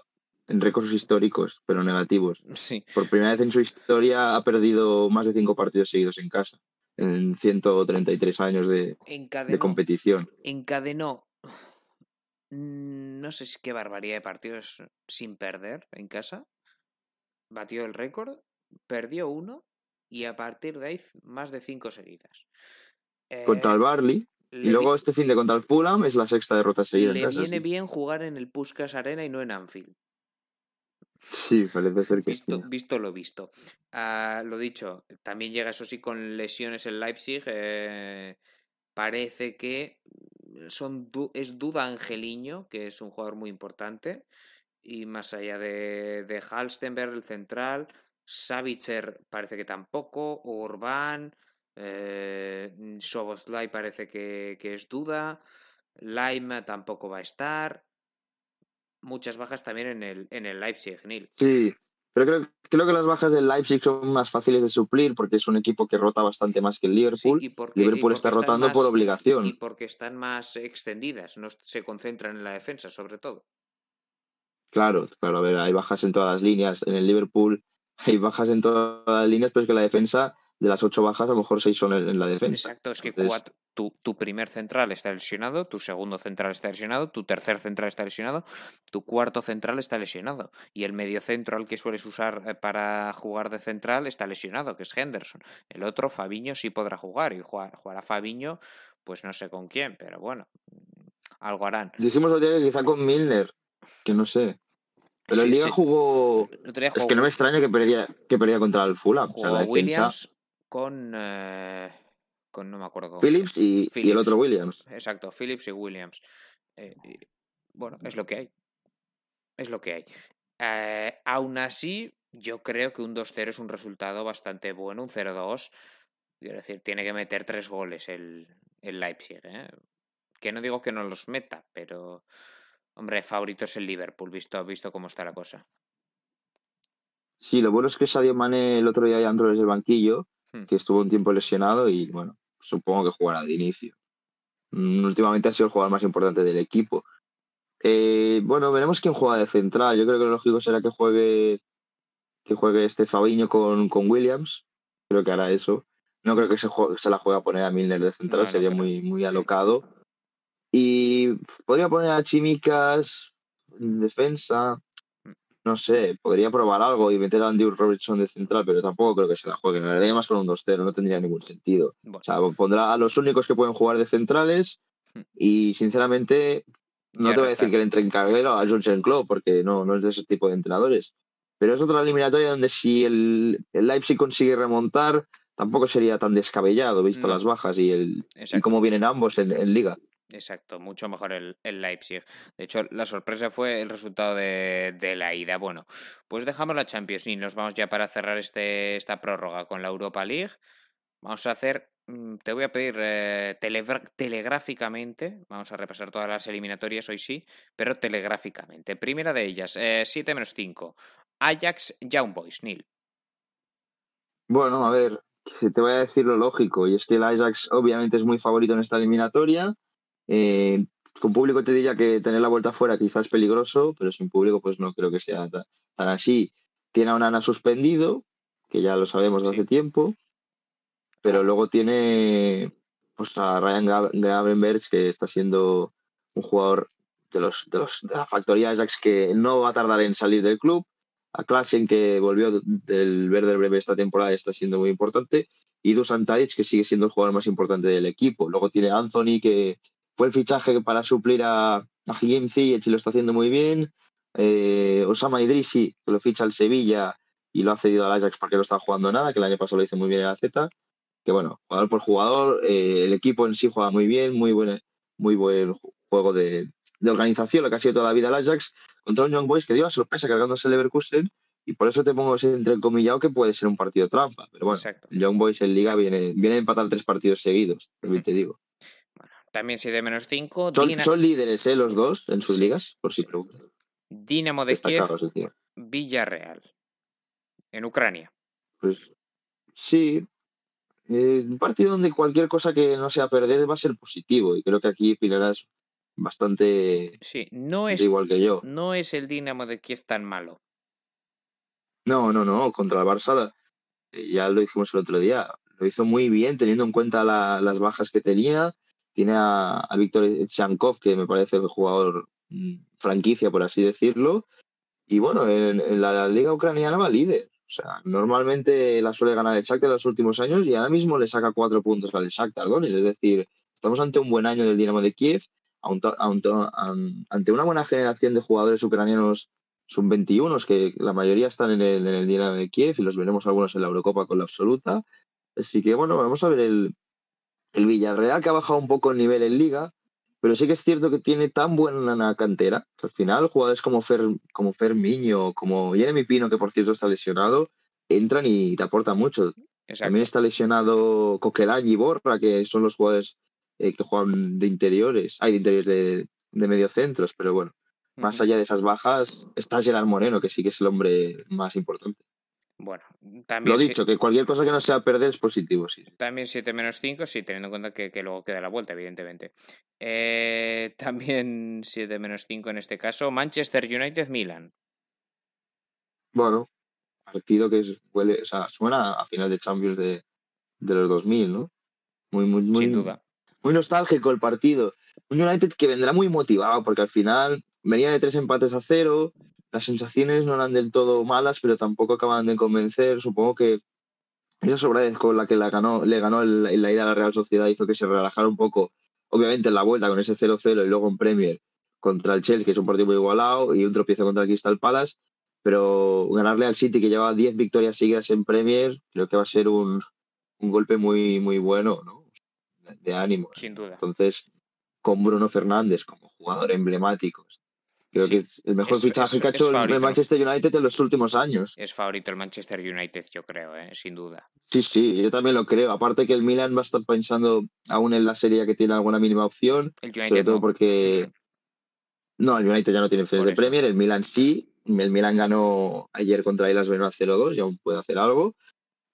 en récords históricos, pero negativos. Sí, Por primera vez en su historia ha perdido más de cinco partidos seguidos en casa, en 133 años de, de competición. encadenó. Mm, No sé si qué barbaridad de partidos sin perder en casa. Batió el récord, perdió uno y a partir de ahí más de cinco seguidas. Contra Eh, el Barley. le Y luego este fin de contra el Fulham es la sexta derrota seguida en le casa. viene sí. bien jugar en el Puskas Arena y no en Anfield. Sí, parece ser que Visto, sí. visto lo visto. Ah, lo dicho, también llega eso sí con lesiones en Leipzig. eh, parece que son es duda Angeliño, que es un jugador muy importante. Y más allá de, de Halstenberg, el central, Savitzer parece que tampoco, Urban, eh, parece que, que es duda, Lime tampoco va a estar. Muchas bajas también en el, en el Leipzig, Neil. Sí, pero creo, creo que las bajas del Leipzig son más fáciles de suplir porque es un equipo que rota bastante más que el Sí, Liverpool. y porque, Liverpool está rotando por obligación. Y porque están más extendidas, no se concentran en la defensa, sobre todo. Claro, claro, a ver, hay bajas en todas las líneas. En el Liverpool hay bajas en todas las líneas, pero es que la defensa, de las ocho bajas, a lo mejor seis son en, en la defensa. Exacto, es que Entonces- tu, tu primer central está lesionado, tu segundo central está lesionado, tu tercer central está lesionado, tu cuarto central está lesionado. Y el medio centro al que sueles usar eh, para jugar de central está lesionado, que es Henderson. El otro, Fabiño, sí podrá jugar. Y jugar, jugará Fabiño, pues no sé con quién, pero bueno, mm, algo harán. Dijimos el otro día que quizá con Milner, que no sé. Pero Sí, el sí. jugó. Día Es que no me extraña que perdiera, que perdiera contra el Fulham. O sea, Jugó la defensa, Williams con, eh, con. No me acuerdo con quién. Phillips y, y el Phillips. otro Williams. Exacto, Phillips y Williams. Eh, y, bueno, es lo que hay. Es lo que hay. Eh, aún así, yo creo que un 2-0 es un resultado bastante bueno, un 0-2. Quiero decir, tiene que meter tres goles el, el Leipzig. Que no digo que no los meta, pero. Hombre, favorito es el Liverpool, visto, visto cómo está la cosa. Sí, lo bueno es que Sadio Mane el otro día ya entró desde el banquillo, Hmm. que estuvo un tiempo lesionado y bueno, supongo que jugará de inicio. Mm, Últimamente ha sido el jugador más importante del equipo. Eh, bueno, veremos quién juega de central. Yo creo que lo lógico será que juegue que juegue este Fabiño con, con Williams. Creo que hará eso. No creo que se, jue- se la juegue a poner a Milner de central, No, sería muy, muy alocado. Y podría poner a Chimicas en defensa. No sé, podría probar algo y meter a Andy Robertson de central, pero tampoco creo que se la juegue. La verdad, más con un 2-0 no tendría ningún sentido. Bueno, O sea, pondrá a los únicos que pueden jugar de centrales Hmm. y, sinceramente, no te voy a decir que le entre en cabello a Jurgen Klopp porque no, no es de ese tipo de entrenadores. Pero es otra eliminatoria donde si el, el Leipzig consigue remontar, tampoco sería tan descabellado, visto las bajas y, el, y cómo vienen ambos en, liga. Exacto, mucho mejor el, Leipzig. De hecho, la sorpresa fue el resultado de, la ida. Bueno, pues dejamos la Champions y nos vamos ya para cerrar este, esta prórroga con la Europa League. Vamos a hacer, mm, te voy a pedir eh, telegráficamente, vamos a repasar todas las eliminatorias hoy sí, pero telegráficamente. Primera de ellas, 7 eh, menos 5, Ajax Young Boys, Nil. Bueno, a ver, te voy a decir lo lógico, y es que el Ajax obviamente es muy favorito en esta eliminatoria. Eh, con público te diría que tener la vuelta fuera quizás es peligroso, pero sin público pues no creo que sea tan, así. Tiene a Onana suspendido, que ya lo sabemos de hace tiempo pero luego tiene pues, a Ryan Gravenberg, que está siendo un jugador de, los, de, los, de la factoría Ajax que no va a tardar en salir del club. A Klassen, que volvió del Verde Breve esta temporada, está siendo muy importante. Y Dusan Tadic, que sigue siendo el jugador más importante del equipo. Luego tiene Anthony, que fue el fichaje para suplir a, a y lo está haciendo muy bien. Eh, Osama Idrisi, que lo ficha al Sevilla y lo ha cedido al Ajax porque no está jugando nada, que el año pasado lo hizo muy bien en la Z que bueno, jugador por jugador, eh, el equipo en sí juega muy bien, muy buen, muy buen juego de, organización, lo que ha sido toda la vida el Ajax, contra un Young Boys que dio la sorpresa cargándose el Leverkusen, y por eso te pongo ese entrecomillado que puede ser un partido trampa. Pero bueno, el Young Boys en Liga viene, viene a empatar tres partidos seguidos, te digo. También si de menos cinco. Son, líderes, ¿eh? Los dos en sus ligas, por si preguntan. Dinamo de Kiev, Villarreal. En Ucrania. Pues sí, eh, un partido donde cualquier cosa que no sea perder va a ser positivo y creo que aquí es bastante sí, no es, igual que yo. No es el Dinamo de Kiev tan malo. No, no, no, contra el Barça eh, ya lo dijimos el otro día, lo hizo muy bien teniendo en cuenta las bajas que tenía. Tiene a, Víctor Chankov, que me parece el jugador mm, franquicia, por así decirlo. Y bueno, en la liga ucraniana va líder. O sea, normalmente la suele ganar el Shakhtar en los últimos años y ahora mismo le saca cuatro puntos al Shakhtar Donetsk. Es decir, estamos ante un buen año del Dinamo de Kiev, ante una buena generación de jugadores ucranianos sub-21, que la mayoría están en el, en Dinamo de Kiev y los veremos algunos en la Eurocopa con la absoluta. Así que bueno, vamos a ver el, el Villarreal que ha bajado un poco el nivel en liga, pero sí que es cierto que tiene tan buena cantera que al final jugadores como Fer, como Fermiño, como Jeremy Pino, que por cierto está lesionado, entran y te aportan mucho. También está lesionado Coquelin y Borra, que son los jugadores eh, que juegan de interiores, hay de interiores de, de mediocentros, pero bueno, más allá de esas bajas está Gerard Moreno, que sí que es el hombre más importante. Bueno, también. Lo dicho, que cualquier cosa que no sea perder es positivo, sí. También 7 menos 5, sí, teniendo en cuenta que, luego queda la vuelta, evidentemente. Eh, también 7 menos 5 en este caso. Manchester United-Milan. Bueno, partido que huele, o sea, suena a final de Champions de, de los 2000, ¿no? Muy, muy, muy. Sin duda. Muy nostálgico el partido. Un United que vendrá muy motivado porque al final venía de tres empates a cero las sensaciones no eran del todo malas, pero tampoco acaban de convencer. Supongo que esa sobradez con la que la ganó, le ganó en la ida a la Real Sociedad hizo que se relajara un poco, obviamente en la vuelta con ese 0-0 y luego en Premier contra el Chelsea, que es un partido muy igualado, y un tropiezo contra el Crystal Palace. Pero ganarle al City, que lleva 10 victorias seguidas en Premier, creo que va a ser un, un golpe muy, muy bueno, ¿no? De ánimo. Sin duda. Entonces, con Bruno Fernández como jugador emblemático, Creo que es el mejor fichaje que ha hecho el Manchester United en los últimos años. Es favorito el Manchester United, yo creo, ¿eh? sin duda. Sí, sí, yo también lo creo. Aparte que el Milan va a estar pensando aún en la serie que tiene alguna mínima opción. El United sobre todo porque. No, el United ya no tiene opciones de Premier, el Milan sí. El Milan ganó ayer contra el Verona 0-2 y aún puede hacer algo.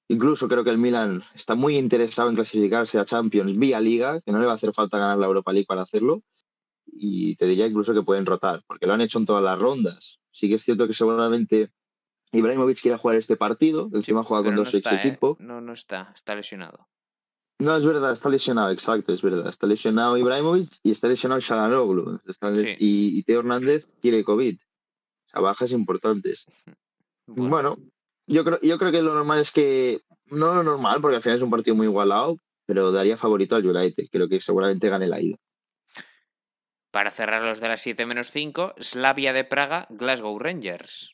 Incluso creo que el Milan está muy interesado en clasificarse a Champions vía Liga, que no le va a hacer falta ganar la Europa League para hacerlo y te diría incluso que pueden rotar, porque lo han hecho en todas las rondas. Sí que es cierto que seguramente Ibrahimovic quiere jugar este partido, encima juega con dos ex ¿eh? No, no está, está lesionado. No, es verdad, está lesionado, exacto, es verdad. Está lesionado Ibrahimovic y está lesionado Shalanoglu. Y, Teo Hernández tiene COVID. O sea, bajas importantes. Bueno. yo, creo, yo creo que lo normal es que. No lo normal, porque al final es un partido muy igualado, pero daría favorito al United. Creo que seguramente gane la ida. Para cerrar los de las 7 menos 5, Slavia de Praga, Glasgow Rangers.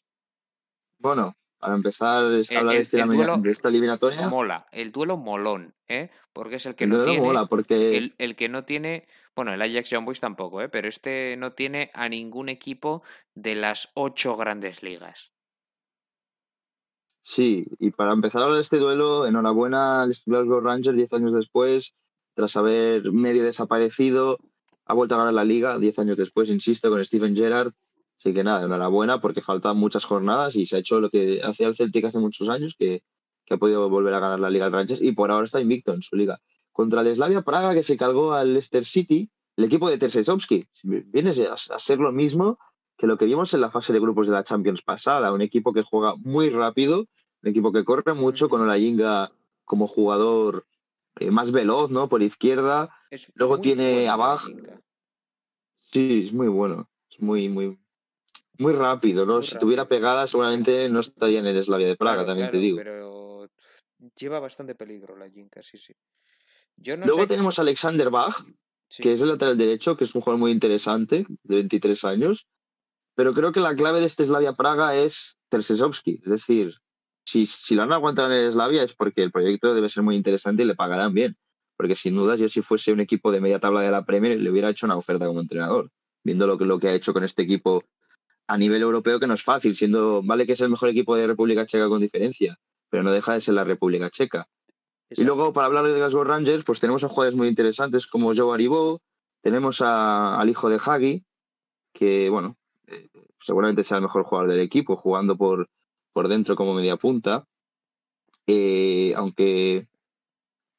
Bueno, para empezar a El- hablar de, el- este el duelo de esta eliminatoria. Mola, el duelo molón, ¿eh? Porque es el que El no duelo tiene. mola porque El, el que no tiene. Bueno, el Ajax Young Boys tampoco, ¿eh? Pero este no tiene a ningún equipo de las ocho grandes ligas. sí, y para empezar a hablar de este duelo, enhorabuena al Glasgow Rangers 10 años después, tras haber medio desaparecido, ha vuelto a ganar la liga 10 años después, insisto, con Steven Gerrard. Así que nada, enhorabuena porque faltan muchas jornadas y se ha hecho lo que hacía el Celtic hace muchos años, que, que ha podido volver a ganar la liga al Rangers y por ahora está invicto en su liga. Contra el Slavia Praga, que se cargó al Leicester City, el equipo de Tersesovski. Viene a, a ser lo mismo que lo que vimos en la fase de grupos de la Champions pasada, un equipo que juega muy rápido, un equipo que corre mucho, con Olayinga como jugador eh, más veloz, ¿no? Por izquierda. Es Luego tiene bueno a Bach. Olayinka, Sí, es muy bueno. Es muy, muy, muy rápido, ¿no? Muy si tuviera pegada, seguramente no estaría en el Slavia de Praga, Claro, también claro, te digo. Pero lleva bastante peligro la Jinka, sí, sí. Yo no Luego sé. tenemos a Alexander Bach, sí, que es el lateral derecho, que es un jugador muy interesante, de 23 años. Pero creo que la clave de este Slavia Praga es Tersesovski. Es decir, si, si lo han aguantado en el Slavia es porque el proyecto debe ser muy interesante y le pagarán bien. Porque sin dudas, yo si fuese un equipo de media tabla de la Premier, le hubiera hecho una oferta como entrenador. Viendo lo que, lo que ha hecho con este equipo a nivel europeo, que no es fácil, siendo, vale que es el mejor equipo de República Checa con diferencia, pero no deja de ser la República Checa. Y luego, para hablar de Glasgow Rangers, pues tenemos a jugadores muy interesantes como Joe Aribó, tenemos a- al hijo de Hagi, que, bueno, eh, seguramente sea el mejor jugador del equipo, jugando por, por dentro como media punta. Eh, aunque.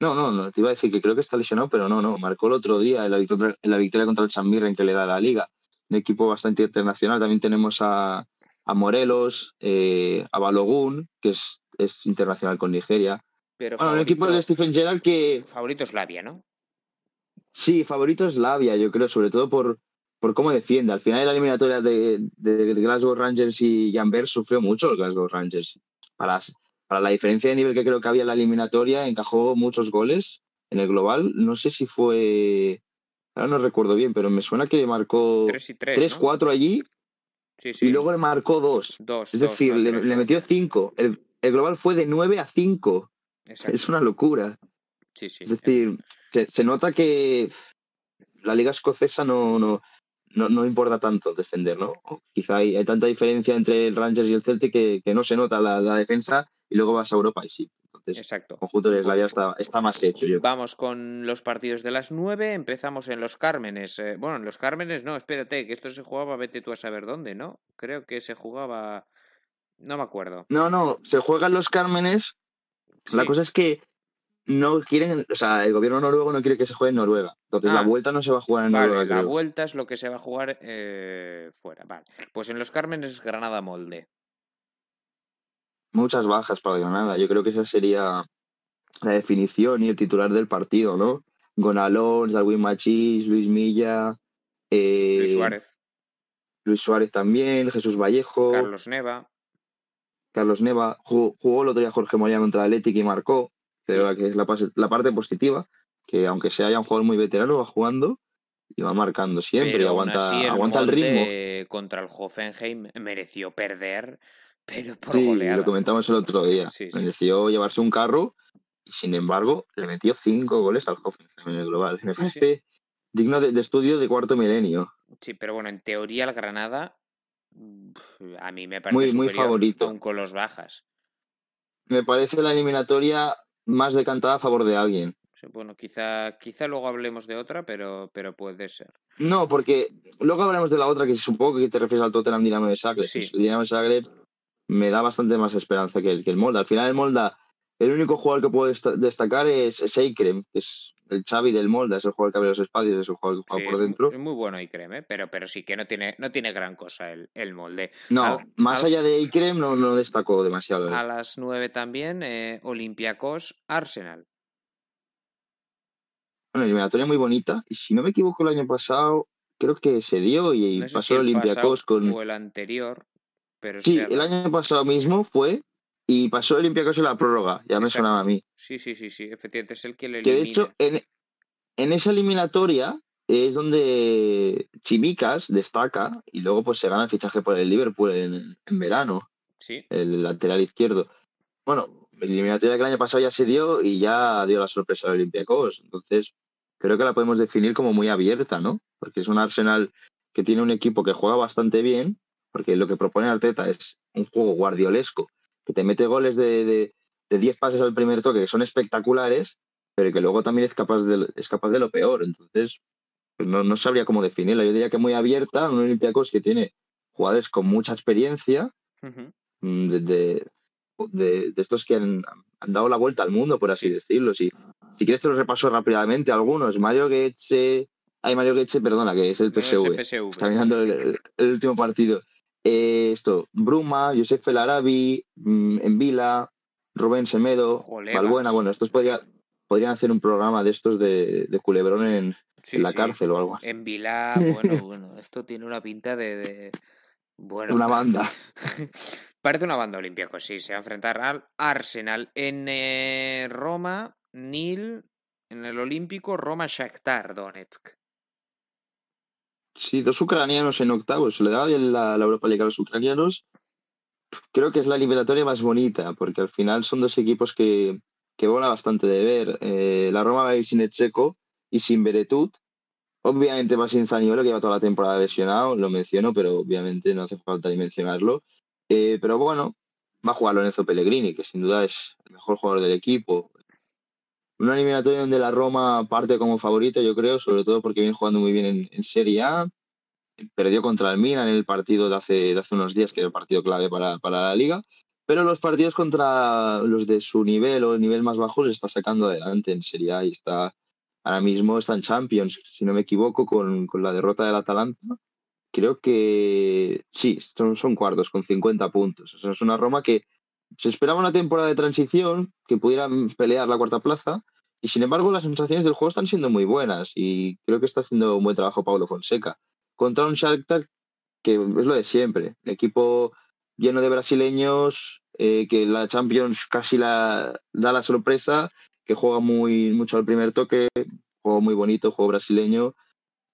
No, no, no, te iba a decir que creo que está lesionado, pero no, no. Marcó el otro día en la victoria, en la victoria contra el San Mirren que le da la liga. Un equipo bastante internacional. También tenemos a, a Morelos, eh, a Balogun, que es, es internacional con Nigeria. Pero Bueno, un equipo de Stephen Gerrard que favorito es Labia, ¿no? sí, favorito es Lavia, yo creo, sobre todo por, por cómo defiende. Al final de la eliminatoria de, de Glasgow Rangers y Janber sufrió mucho el Glasgow Rangers. Para, para la diferencia de nivel que creo que había en la eliminatoria, encajó muchos goles en el global. No sé si fue. Ahora no recuerdo bien, pero me suena que marcó 3 y 3. 3-4 allí Sí, sí. y luego le marcó 2. dos. Es decir, no, le, tres, le metió 5. El, el global fue de 9 a 5. Exacto. Es una locura. Sí, sí. Es decir, se, se nota que la liga escocesa no, no, no, no importa tanto defender, ¿no? Quizá hay, hay tanta diferencia entre el Rangers y el Celtic que, que no se nota la, la defensa y luego vas a Europa y sí. Entonces, Exacto. el conjunto de Slavia está, está más hecho, yo. Vamos con los partidos de las 9. Empezamos en los Cármenes. Eh, bueno, en los Cármenes no, espérate, que esto se jugaba, vete tú a saber dónde, ¿no? Creo que se jugaba. No me acuerdo. No, no, se juegan los Cármenes. La cosa es que no quieren, o sea, el gobierno noruego no quiere que se juegue en Noruega. Entonces Ah. la vuelta no se va a jugar en Vale, Noruega, la creo. vuelta es lo que se va a jugar eh, fuera. Vale. Pues en los Cármenes es Granada Molde. muchas bajas para Granada. Yo creo que esa sería la definición y el titular del partido, ¿no? Gonalons, Darwin Machís, Luis Milla, eh, Luis Suárez, Luis Suárez también, Jesús Vallejo, Carlos Neva. Carlos Neva. Jugó, jugó el otro día Jorge Moya contra Atlético y marcó, la que es la, parte positiva, que aunque sea ya un jugador muy veterano, va jugando y va marcando siempre pero y aguanta, así el aguanta el ritmo. Contra el Hoffenheim mereció perder, pero por Sí, goleada. lo comentamos el otro día. Sí, sí. Mereció llevarse un carro y sin embargo le metió cinco goles al Hoffenheim en el global. Me parece digno de, de estudio de cuarto milenio. Sí, pero bueno, en teoría el Granada a mí me parece Muy, muy favorito. con los bajas. Me parece la eliminatoria más decantada a favor de alguien. Bueno, quizá, quizá luego hablemos de otra, pero, pero puede ser. No, porque luego hablaremos de la otra que supongo que te refieres al Tottenham Dinamo de Zagreb. Sí. El Dinamo de Zagreb me da bastante más esperanza que el, que el Molda. Al final el Molda, el único jugador que puedo desta- destacar es Seikrem, que es el Xavi del Molda, es el jugador que abre los espacios, es el jugador que juega Sí, por es, dentro. es muy bueno y créeme, pero, pero sí que no tiene, no tiene gran cosa el, el molde. No, Al- más al- allá de Ikrem no, no destacó demasiado. A las 9 también, eh, Olympiacos Arsenal. Una eliminatoria muy bonita. Y si no me equivoco, el año pasado creo que se dio y No sé pasó si el Olympiacos con. o el anterior, pero Sí, el año pasado mismo fue y pasó Olympiacos en la prórroga. Ya me Exacto. sonaba a mí. Sí, sí, sí, sí, efectivamente es el que le Que de elimina. hecho, en, en esa eliminatoria es donde Chimicas destaca y luego pues se gana el fichaje por el Liverpool en, en verano. Sí. el lateral izquierdo. Bueno, la eliminatoria del año pasado ya se dio y ya dio la sorpresa al Olympiacos. Entonces, creo que la podemos definir como muy abierta, ¿no? Porque es un Arsenal que tiene un equipo que juega bastante bien, porque lo que propone Arteta es un juego guardiolesco, que te mete goles de, de, de 10 pases al primer toque, que son espectaculares, pero que luego también es capaz de, es capaz de lo peor. Entonces, pues no, no sabría cómo definirla. Yo diría que muy abierta, un Olympiacos que tiene jugadores con mucha experiencia, mm, de, de- de- de estos que han, han dado la vuelta al mundo, por así decirlo. Si, si quieres te los repaso rápidamente algunos. Mario Goetze, hay Mario Goetze, perdona, que es el PSV. PSV. Está mirando el- el último partido. Eh, esto, Bruma, Josef El Arabi, mm, Envila, Rubén Semedo, Jolevas. Balbuena. Bueno, estos podría, podrían hacer un programa de estos de, de culebrón en, Sí, en la sí. cárcel o algo. En Vilá, bueno, bueno, esto tiene una pinta de. de- Bueno. Una banda. Parece una banda olímpica, sí. Se va a enfrentar al Arsenal. En eh, Roma, Nil. En el Olímpico, Roma Shakhtar Donetsk. Sí, dos ucranianos en octavos. Le daba bien la, Europa League a los ucranianos. Creo que es la eliminatoria más bonita, porque al final son dos equipos que, que bastante de ver. Eh, la Roma va a ir sin Echeco y sin Beretut. Obviamente va sin Zaniolo, que lleva toda la temporada lesionado, lo menciono, pero obviamente no hace falta ni mencionarlo. Eh, pero bueno, va a jugar Lorenzo Pellegrini, que sin duda es el mejor jugador del equipo. Una eliminatoria donde la Roma parte como favorita, yo creo, sobre todo porque viene jugando muy bien en, en Serie A. Perdió contra el Milan en el partido de hace, de hace unos días, que era el partido clave para, para la liga. Pero los partidos contra los de su nivel o el nivel más bajo los está sacando adelante en Serie A y está ahora mismo está en Champions, si no me equivoco, con, con la derrota del Atalanta. Creo que sí, son, son cuartos con 50 puntos. O sea, es una Roma que se esperaba una temporada de transición que pudieran pelear la cuarta plaza y sin embargo las sensaciones del juego están siendo muy buenas y creo que está haciendo un buen trabajo Pablo Fonseca. Contra un Shakhtar que es lo de siempre, el equipo lleno de brasileños, eh, que la Champions casi la, da la sorpresa, que juega muy mucho al primer toque, juego muy bonito, juego brasileño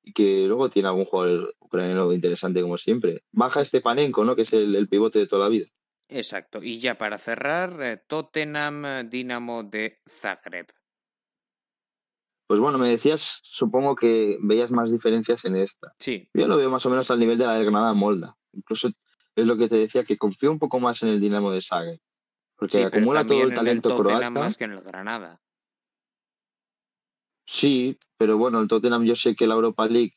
y que luego tiene algún jugador ucraniano interesante como siempre. Baja este Panenko, ¿no? que es el, el pivote de toda la vida. Exacto. Y ya para cerrar, eh, Tottenham eh, Dinamo de Zagreb. Pues bueno, me decías, supongo que veías más diferencias en esta. Sí, Yo lo veo más o menos al nivel de la del Granada Molda. Incluso es lo que te decía, que confío un poco más en el Dinamo de Zagreb. Porque sí, acumula todo el en talento Tottenham croata. más que en el Granada. Sí, pero bueno, el Tottenham yo sé que la Europa League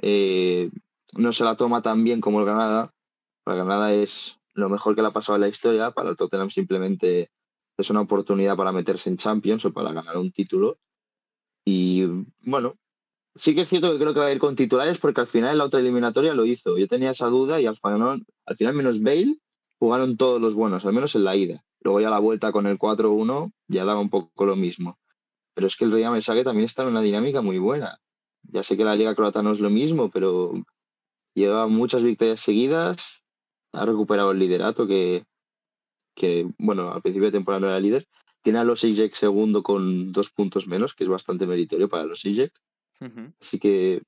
eh, no se la toma tan bien como el Granada. El Granada es lo mejor que le ha pasado en la historia. Para el Tottenham simplemente es una oportunidad para meterse en Champions o para ganar un título. Y bueno, sí que es cierto que creo que va a ir con titulares porque al final en la otra eliminatoria lo hizo. Yo tenía esa duda y al final, al final menos Bale jugaron todos los buenos, al menos en la ida. Luego ya la vuelta con el 4-1 ya daba un poco lo mismo. Pero es que el Real Mensaje también está en una dinámica muy buena. Ya sé que la Liga Croata no es lo mismo, pero lleva muchas victorias seguidas, ha recuperado el liderato que, que bueno, al principio de temporada no era líder. Tiene a los Ijek segundo con dos puntos menos, que es bastante meritorio para los Ijek. Ujú. Así que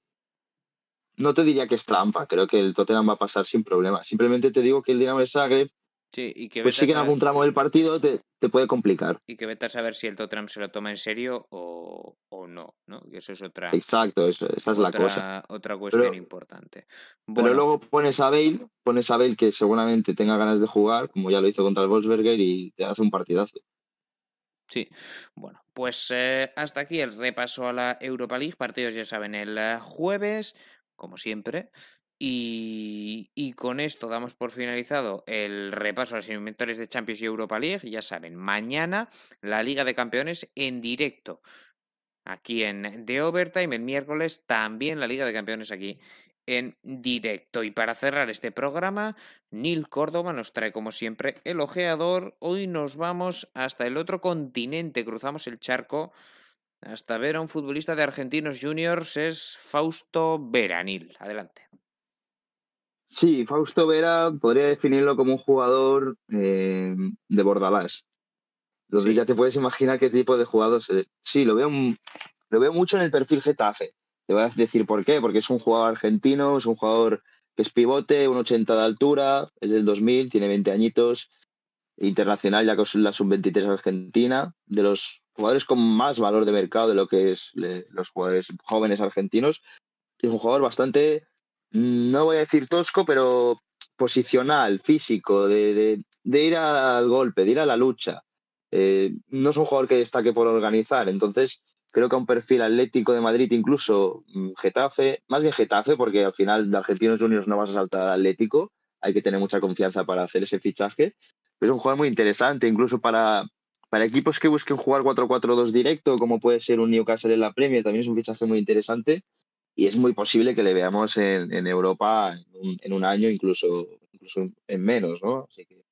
no te diría que es trampa, creo que el Tottenham va a pasar sin problema. Simplemente te digo que el Dinamo de Zagreb, Sí, y que pues sí que en algún tramo del partido te, te puede complicar. y que vete a saber si el Tottenham se lo toma en serio o, o no, ¿no? Eso es otra, Exacto, eso- esa es la cosa. otra cuestión Pero- importante. Pero luego pones a Bale, pones a Bale que seguramente tenga ganas de jugar, como ya lo hizo contra el Wolfsberger, y te hace un partidazo. Sí, bueno, pues eh, hasta aquí el repaso a la Europa League. Partidos ya saben el eh, jueves, como siempre. Y, y con esto damos por finalizado el repaso a los inventores de Champions y Europa League. Ya saben, mañana la Liga de Campeones en directo. Aquí en The Overtime, el miércoles también la Liga de Campeones aquí en directo. Y para cerrar este programa, Neil Córdoba nos trae como siempre el ojeador. Hoy nos vamos hasta el otro continente, cruzamos el charco hasta ver a un futbolista de Argentinos Juniors, es Fausto Veranil. Adelante. Sí, Fausto Vera podría definirlo como un jugador eh, de Bordalás. Sí. ya te puedes imaginar qué tipo de jugador es. Sí, lo veo, lo veo mucho en el perfil Getafe. Te voy a decir por qué. Porque es un jugador argentino, es un jugador que es pivote, un 80 de altura, es del 2000, tiene 20 añitos, internacional ya con la sub-23 argentina, de los jugadores con más valor de mercado de lo que es los jugadores jóvenes argentinos. Es un jugador bastante, no voy a decir tosco, pero posicional, físico, de, ir al golpe, de ir a la lucha. Eh, no es un jugador que destaque por organizar, entonces creo que a un perfil atlético de Madrid, incluso mm, Getafe, más bien Getafe, porque al final de Argentinos Juniors no vas a saltar al Atlético, hay que tener mucha confianza para hacer ese fichaje. Es un jugador muy interesante, incluso para, para equipos que busquen jugar 4-4-2 directo, como puede ser un Newcastle en la Premier, también es un fichaje muy interesante y es muy posible que le veamos en, en Europa en un, año, incluso, incluso en menos, ¿no? Así que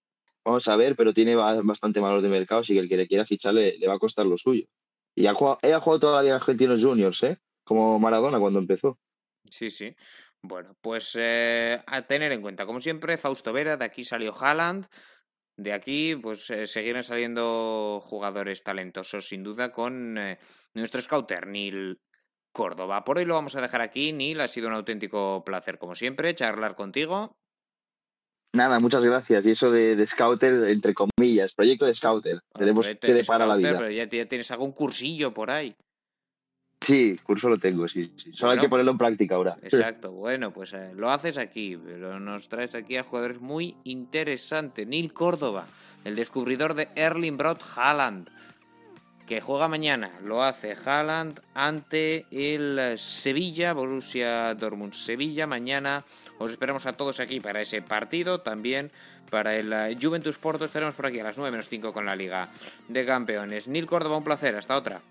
vamos a ver, pero tiene bastante valor de mercado, así que el que le quiera fichar le, va a costar lo suyo. Y ha jugado, ha jugado toda la vida Argentinos Juniors, ¿eh? Como Maradona cuando empezó. Sí, sí. Bueno, pues eh, a tener en cuenta, como siempre, Fausto Vera, de aquí salió Haaland, de aquí, pues eh, seguirán saliendo jugadores talentosos, sin duda, con eh, nuestro scouter, Neil Córdoba. Por hoy lo vamos a dejar aquí, Neil. Ha sido un auténtico placer, como siempre, charlar contigo. Nada, muchas gracias. Y eso de, Scouter, entre comillas, proyecto de Scouter. Tenemos que depara la vida. Pero ya, ya tienes algún cursillo por ahí. Sí, curso lo tengo, sí. sí. Solo hay que ponerlo en práctica ahora. Exacto, bueno, pues eh, lo haces aquí, pero nos traes aquí a jugadores muy interesantes. Neil Córdoba, el descubridor de Erling Brot Haaland, que juega mañana. Lo hace Haaland ante el Sevilla, Borussia Dortmund Sevilla. Mañana os esperamos a todos aquí para ese partido. También para el eh, Juventus Porto estaremos por aquí a las 9 menos 5 con la Liga de Campeones. Neil Córdoba, un placer. Hasta otra.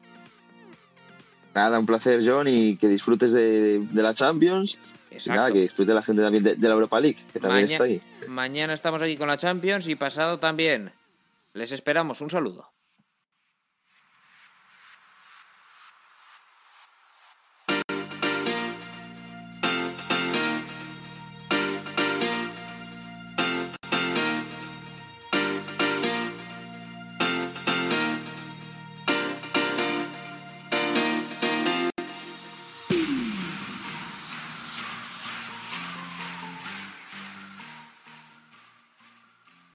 Nada, un placer, John, y que disfrutes de, la Champions. Y nada, que disfrute la gente también de, la Europa League, que también está ahí. Mañana estamos aquí con la Champions y pasado también. Les esperamos. Un saludo.